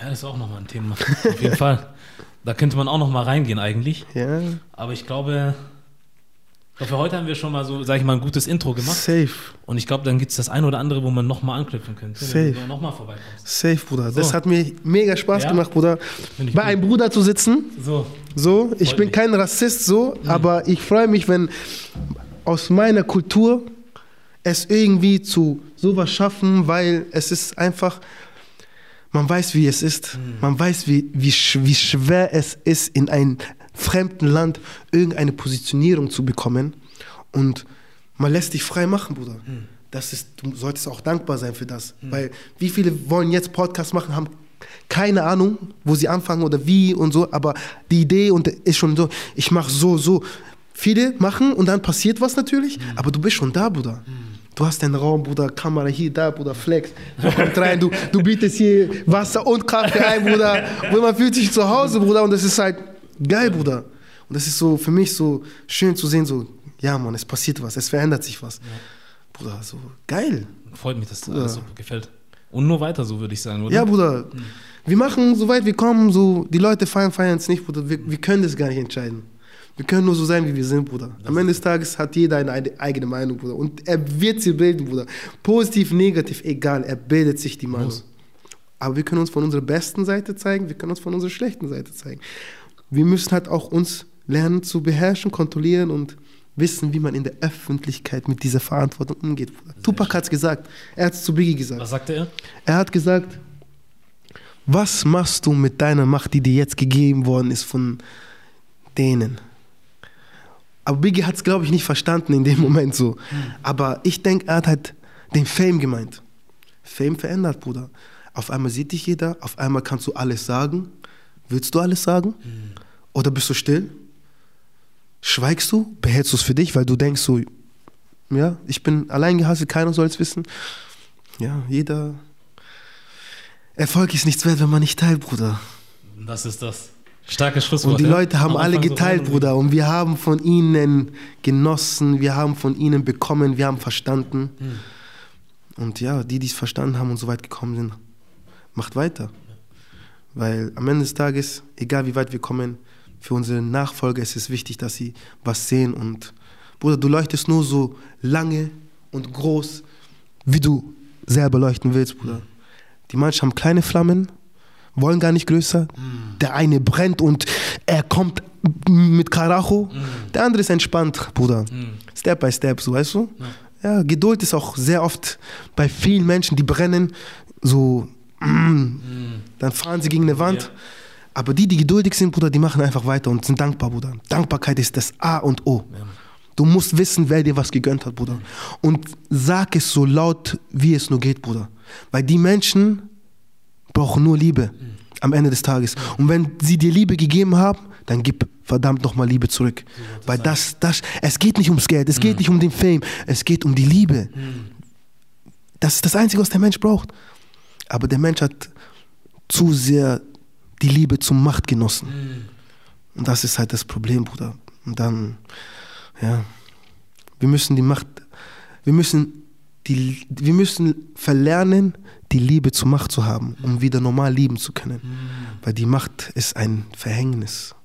Ja, das ist auch nochmal ein Thema. Auf jeden [laughs] Fall. Da könnte man auch nochmal reingehen eigentlich. Ja, Aber ich glaube, für heute haben wir schon mal so, sag ich mal, ein gutes Intro gemacht. safe, Und ich glaube, dann gibt es das eine oder andere, wo man nochmal anknüpfen könnte. Safe. Wenn du nochmal vorbeikommst. safe, Bruder. Das So. hat mir mega Spaß Ja? gemacht, Bruder, bei gut. einem Bruder zu sitzen. So, So, ich Freut bin mich. kein Rassist, so, aber ich freue mich, wenn aus meiner Kultur es irgendwie zu sowas schaffen, weil es ist einfach, man weiß, wie es ist. Man weiß, wie, wie, wie schwer es ist, in einem fremden Land irgendeine Positionierung zu bekommen. Und man lässt dich frei machen, Bruder. Das ist, du solltest auch dankbar sein für das. Weil wie viele wollen jetzt Podcasts machen, haben keine Ahnung, wo sie anfangen oder wie und so, aber die Idee und ist schon so, ich mache so, so. Viele machen und dann passiert was natürlich, aber du bist schon da, Bruder. Du hast den Raum, Bruder, Kamera hier, da, Bruder, Flex. Du kommst rein, du, du bietest hier Wasser und Kaffee ein, Bruder. Und man fühlt sich zu Hause, Bruder, und das ist halt geil, Bruder. Und das ist so für mich so schön zu sehen, so, ja, Mann, es passiert was, es verändert sich was. Bruder, so geil. Freut mich, dass das alles so gefällt. Und nur weiter so, würde ich sagen, oder? Ja, Bruder. Wir machen, soweit wir kommen, so, die Leute feiern, feiern es nicht, Bruder. Wir, wir können das gar nicht entscheiden. Wir können nur so sein, wie wir sind, Bruder. Am Ende des Tages hat jeder eine eigene Meinung, Bruder. Und er wird sie bilden, Bruder. Positiv, negativ, egal. Er bildet sich die Meinung. Muss. Aber wir können uns von unserer besten Seite zeigen, wir können uns von unserer schlechten Seite zeigen. Wir müssen halt auch uns lernen zu beherrschen, kontrollieren und wissen, wie man in der Öffentlichkeit mit dieser Verantwortung umgeht. Tupac hat es gesagt. Er hat es zu Biggie gesagt. Was sagte er? Er hat gesagt, was machst du mit deiner Macht, die dir jetzt gegeben worden ist von denen? Aber Biggie hat es, glaube ich, nicht verstanden in dem [laughs] Moment so. Aber ich denke, er hat halt den Fame gemeint. Fame verändert, Bruder. Auf einmal sieht dich jeder, auf einmal kannst du alles sagen. Willst du alles sagen? Oder bist du still? Schweigst du? Behältst du es für dich, weil du denkst so, ja, ich bin allein gehasselt, keiner soll es wissen. Ja, jeder. Erfolg ist nichts wert, wenn man nicht teilt, Bruder. Das ist das. Starkes Schlusswort. Und die ja? Leute haben alle so geteilt, und- Bruder. Und wir haben von ihnen genossen, wir haben von ihnen bekommen, wir haben verstanden. Und ja, die, die es verstanden haben und so weit gekommen sind, macht weiter. Weil am Ende des Tages, egal wie weit wir kommen, für unsere Nachfolger ist es wichtig, dass sie was sehen. Und Bruder, du leuchtest nur so lange und groß, wie du selber leuchten willst, Bruder. Die manchen haben kleine Flammen, wollen gar nicht größer. Der eine brennt und er kommt mit Karacho. Der andere ist entspannt, Bruder. Step by step, so weißt du? Ja. Geduld ist auch sehr oft bei vielen Menschen, die brennen, so, mm, dann fahren sie gegen eine Wand. Ja. Aber die, die geduldig sind, Bruder, die machen einfach weiter und sind dankbar, Bruder. Dankbarkeit ist das A und O. Du musst wissen, wer dir was gegönnt hat, Bruder. Und sag es so laut, wie es nur geht, Bruder. Weil die Menschen brauchen nur Liebe am Ende des Tages. Und wenn sie dir Liebe gegeben haben, dann gib verdammt nochmal Liebe zurück. Weil das, das, es geht nicht ums Geld, es geht nicht um den Fame, es geht um die Liebe. Das ist das Einzige, was der Mensch braucht. Aber der Mensch hat zu sehr die Liebe zum Macht genossen. Und das ist halt das Problem, Bruder. Und dann, ja, wir müssen die Macht, wir müssen, die, wir müssen verlernen, die Liebe zur Macht zu haben, um wieder normal lieben zu können. Weil die Macht ist ein Verhängnis.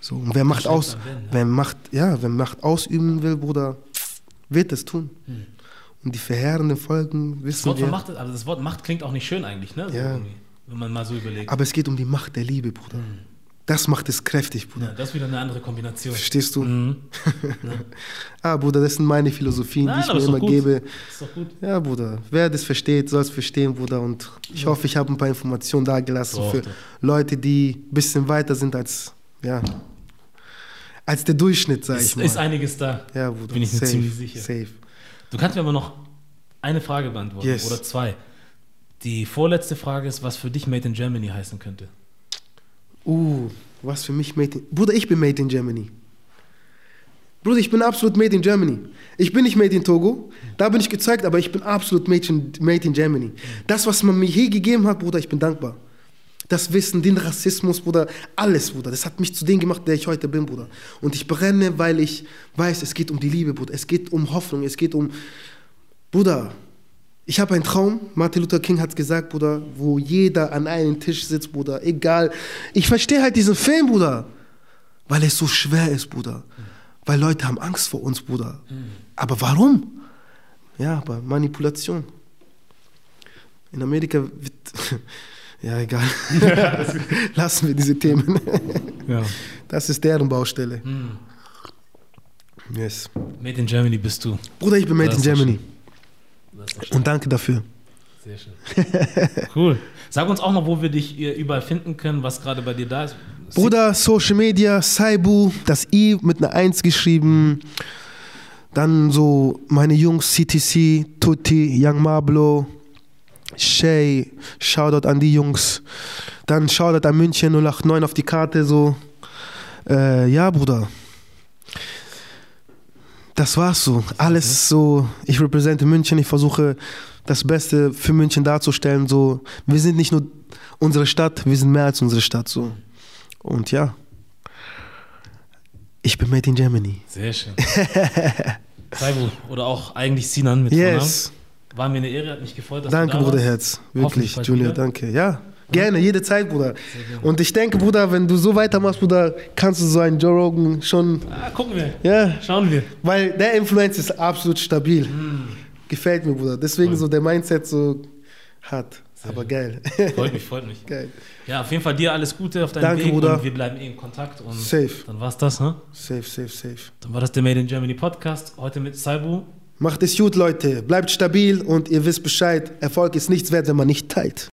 So, und wer Macht, aus, Werden, ja. wer Macht, ja, wer Macht ausüben will, Bruder, wird es tun. Und die verheerenden Folgen Das wissen Wort wir. Macht, also das Wort Macht klingt auch nicht schön eigentlich, ne? So Ja. irgendwie, wenn man mal so überlegt. Aber es geht um die Macht der Liebe, Bruder. Das macht es kräftig, Bruder. ja, das ist wieder eine andere Kombination. Verstehst du? Mhm. [laughs] Ah, Bruder, das sind meine Philosophien, Nein, die ich mir immer gut. gebe. Ist doch gut. Ja, Bruder. Wer das versteht, soll es verstehen, Bruder. Und ich hoffe, ich habe ein paar Informationen dagelassen Doch, für. Leute, die ein bisschen weiter sind als, ja, als der Durchschnitt, sag Ist, ich mal. ist einiges da. ja, Bruder. bin ich mir safe, ziemlich sicher. Safe. Du kannst mir aber noch eine Frage beantworten Yes. oder zwei. Die vorletzte Frage ist, was für dich Made in Germany heißen könnte. Uh, was für mich Made in... Bruder, ich bin Made in Germany. Bruder, ich bin absolut Made in Germany. Ich bin nicht Made in Togo. Da bin ich gezeigt, aber ich bin absolut Made in, made in Germany. Das, was man mir hier gegeben hat, Bruder, ich bin dankbar. Das Wissen, den Rassismus, Bruder, alles, Bruder. Das hat mich zu dem gemacht, der ich heute bin, Bruder. Und ich brenne, weil ich weiß, es geht um die Liebe, Bruder. Es geht um Hoffnung, es geht um... Bruder, ich habe einen Traum, Martin Luther King hat gesagt, Bruder, wo jeder an einem Tisch sitzt, Bruder, egal. Ich verstehe halt diesen Film, Bruder, weil es so schwer ist, Bruder. Weil Leute haben Angst vor uns, Bruder. Aber warum? Ja, aber Manipulation. In Amerika wird. [laughs] Ja, egal. [laughs] Lassen wir diese Themen. Ja. Das ist deren Baustelle. Yes. Made in Germany bist du. Bruder, ich bin made in Germany. Das ist doch schön. Und danke dafür. Sehr schön. [laughs] cool. Sag uns auch noch, wo wir dich überall finden können, was gerade bei dir da ist. Bruder, Social Media, Saibu, das I mit einer 1 geschrieben. Dann so meine Jungs, CTC, Tutti, Young Mablo, Shay, Shoutout an die Jungs. Dann Shoutout an München 089 auf die Karte, so. Äh, ja, Bruder. Das war's so. Alles so, ich repräsente München, ich versuche das Beste für München darzustellen. So, wir sind nicht nur unsere Stadt, wir sind mehr als unsere Stadt. So. Und ja, ich bin made in Germany. Sehr schön. [laughs] Saibu, oder auch eigentlich Sinan mit Yes. Vornamen. War mir eine Ehre, hat mich gefreut, dass Danke, du da Bruderherz. Hoffentlich Wirklich, Junior, wieder. danke. Ja, gerne, jede Zeit, Bruder. Und ich denke, Bruder, wenn du so weitermachst, Bruder, kannst du so einen Joe Rogan schon. Ah, gucken wir. ja, Schauen wir. weil der Influence ist absolut stabil. Gefällt mir, Bruder. Deswegen so der Mindset so hat. Aber geil. Freut mich, freut mich. [laughs] geil. Ja, auf jeden Fall dir alles Gute auf deinem Danke, Weg Bruder. und wir bleiben eh in Kontakt. Und Safe. Dann war's das, ne? Safe, safe, safe. Dann war das der Made in Germany Podcast. Heute mit Saibu. Macht es gut, Leute. Bleibt stabil und ihr wisst Bescheid. Erfolg ist nichts wert, wenn man nicht teilt.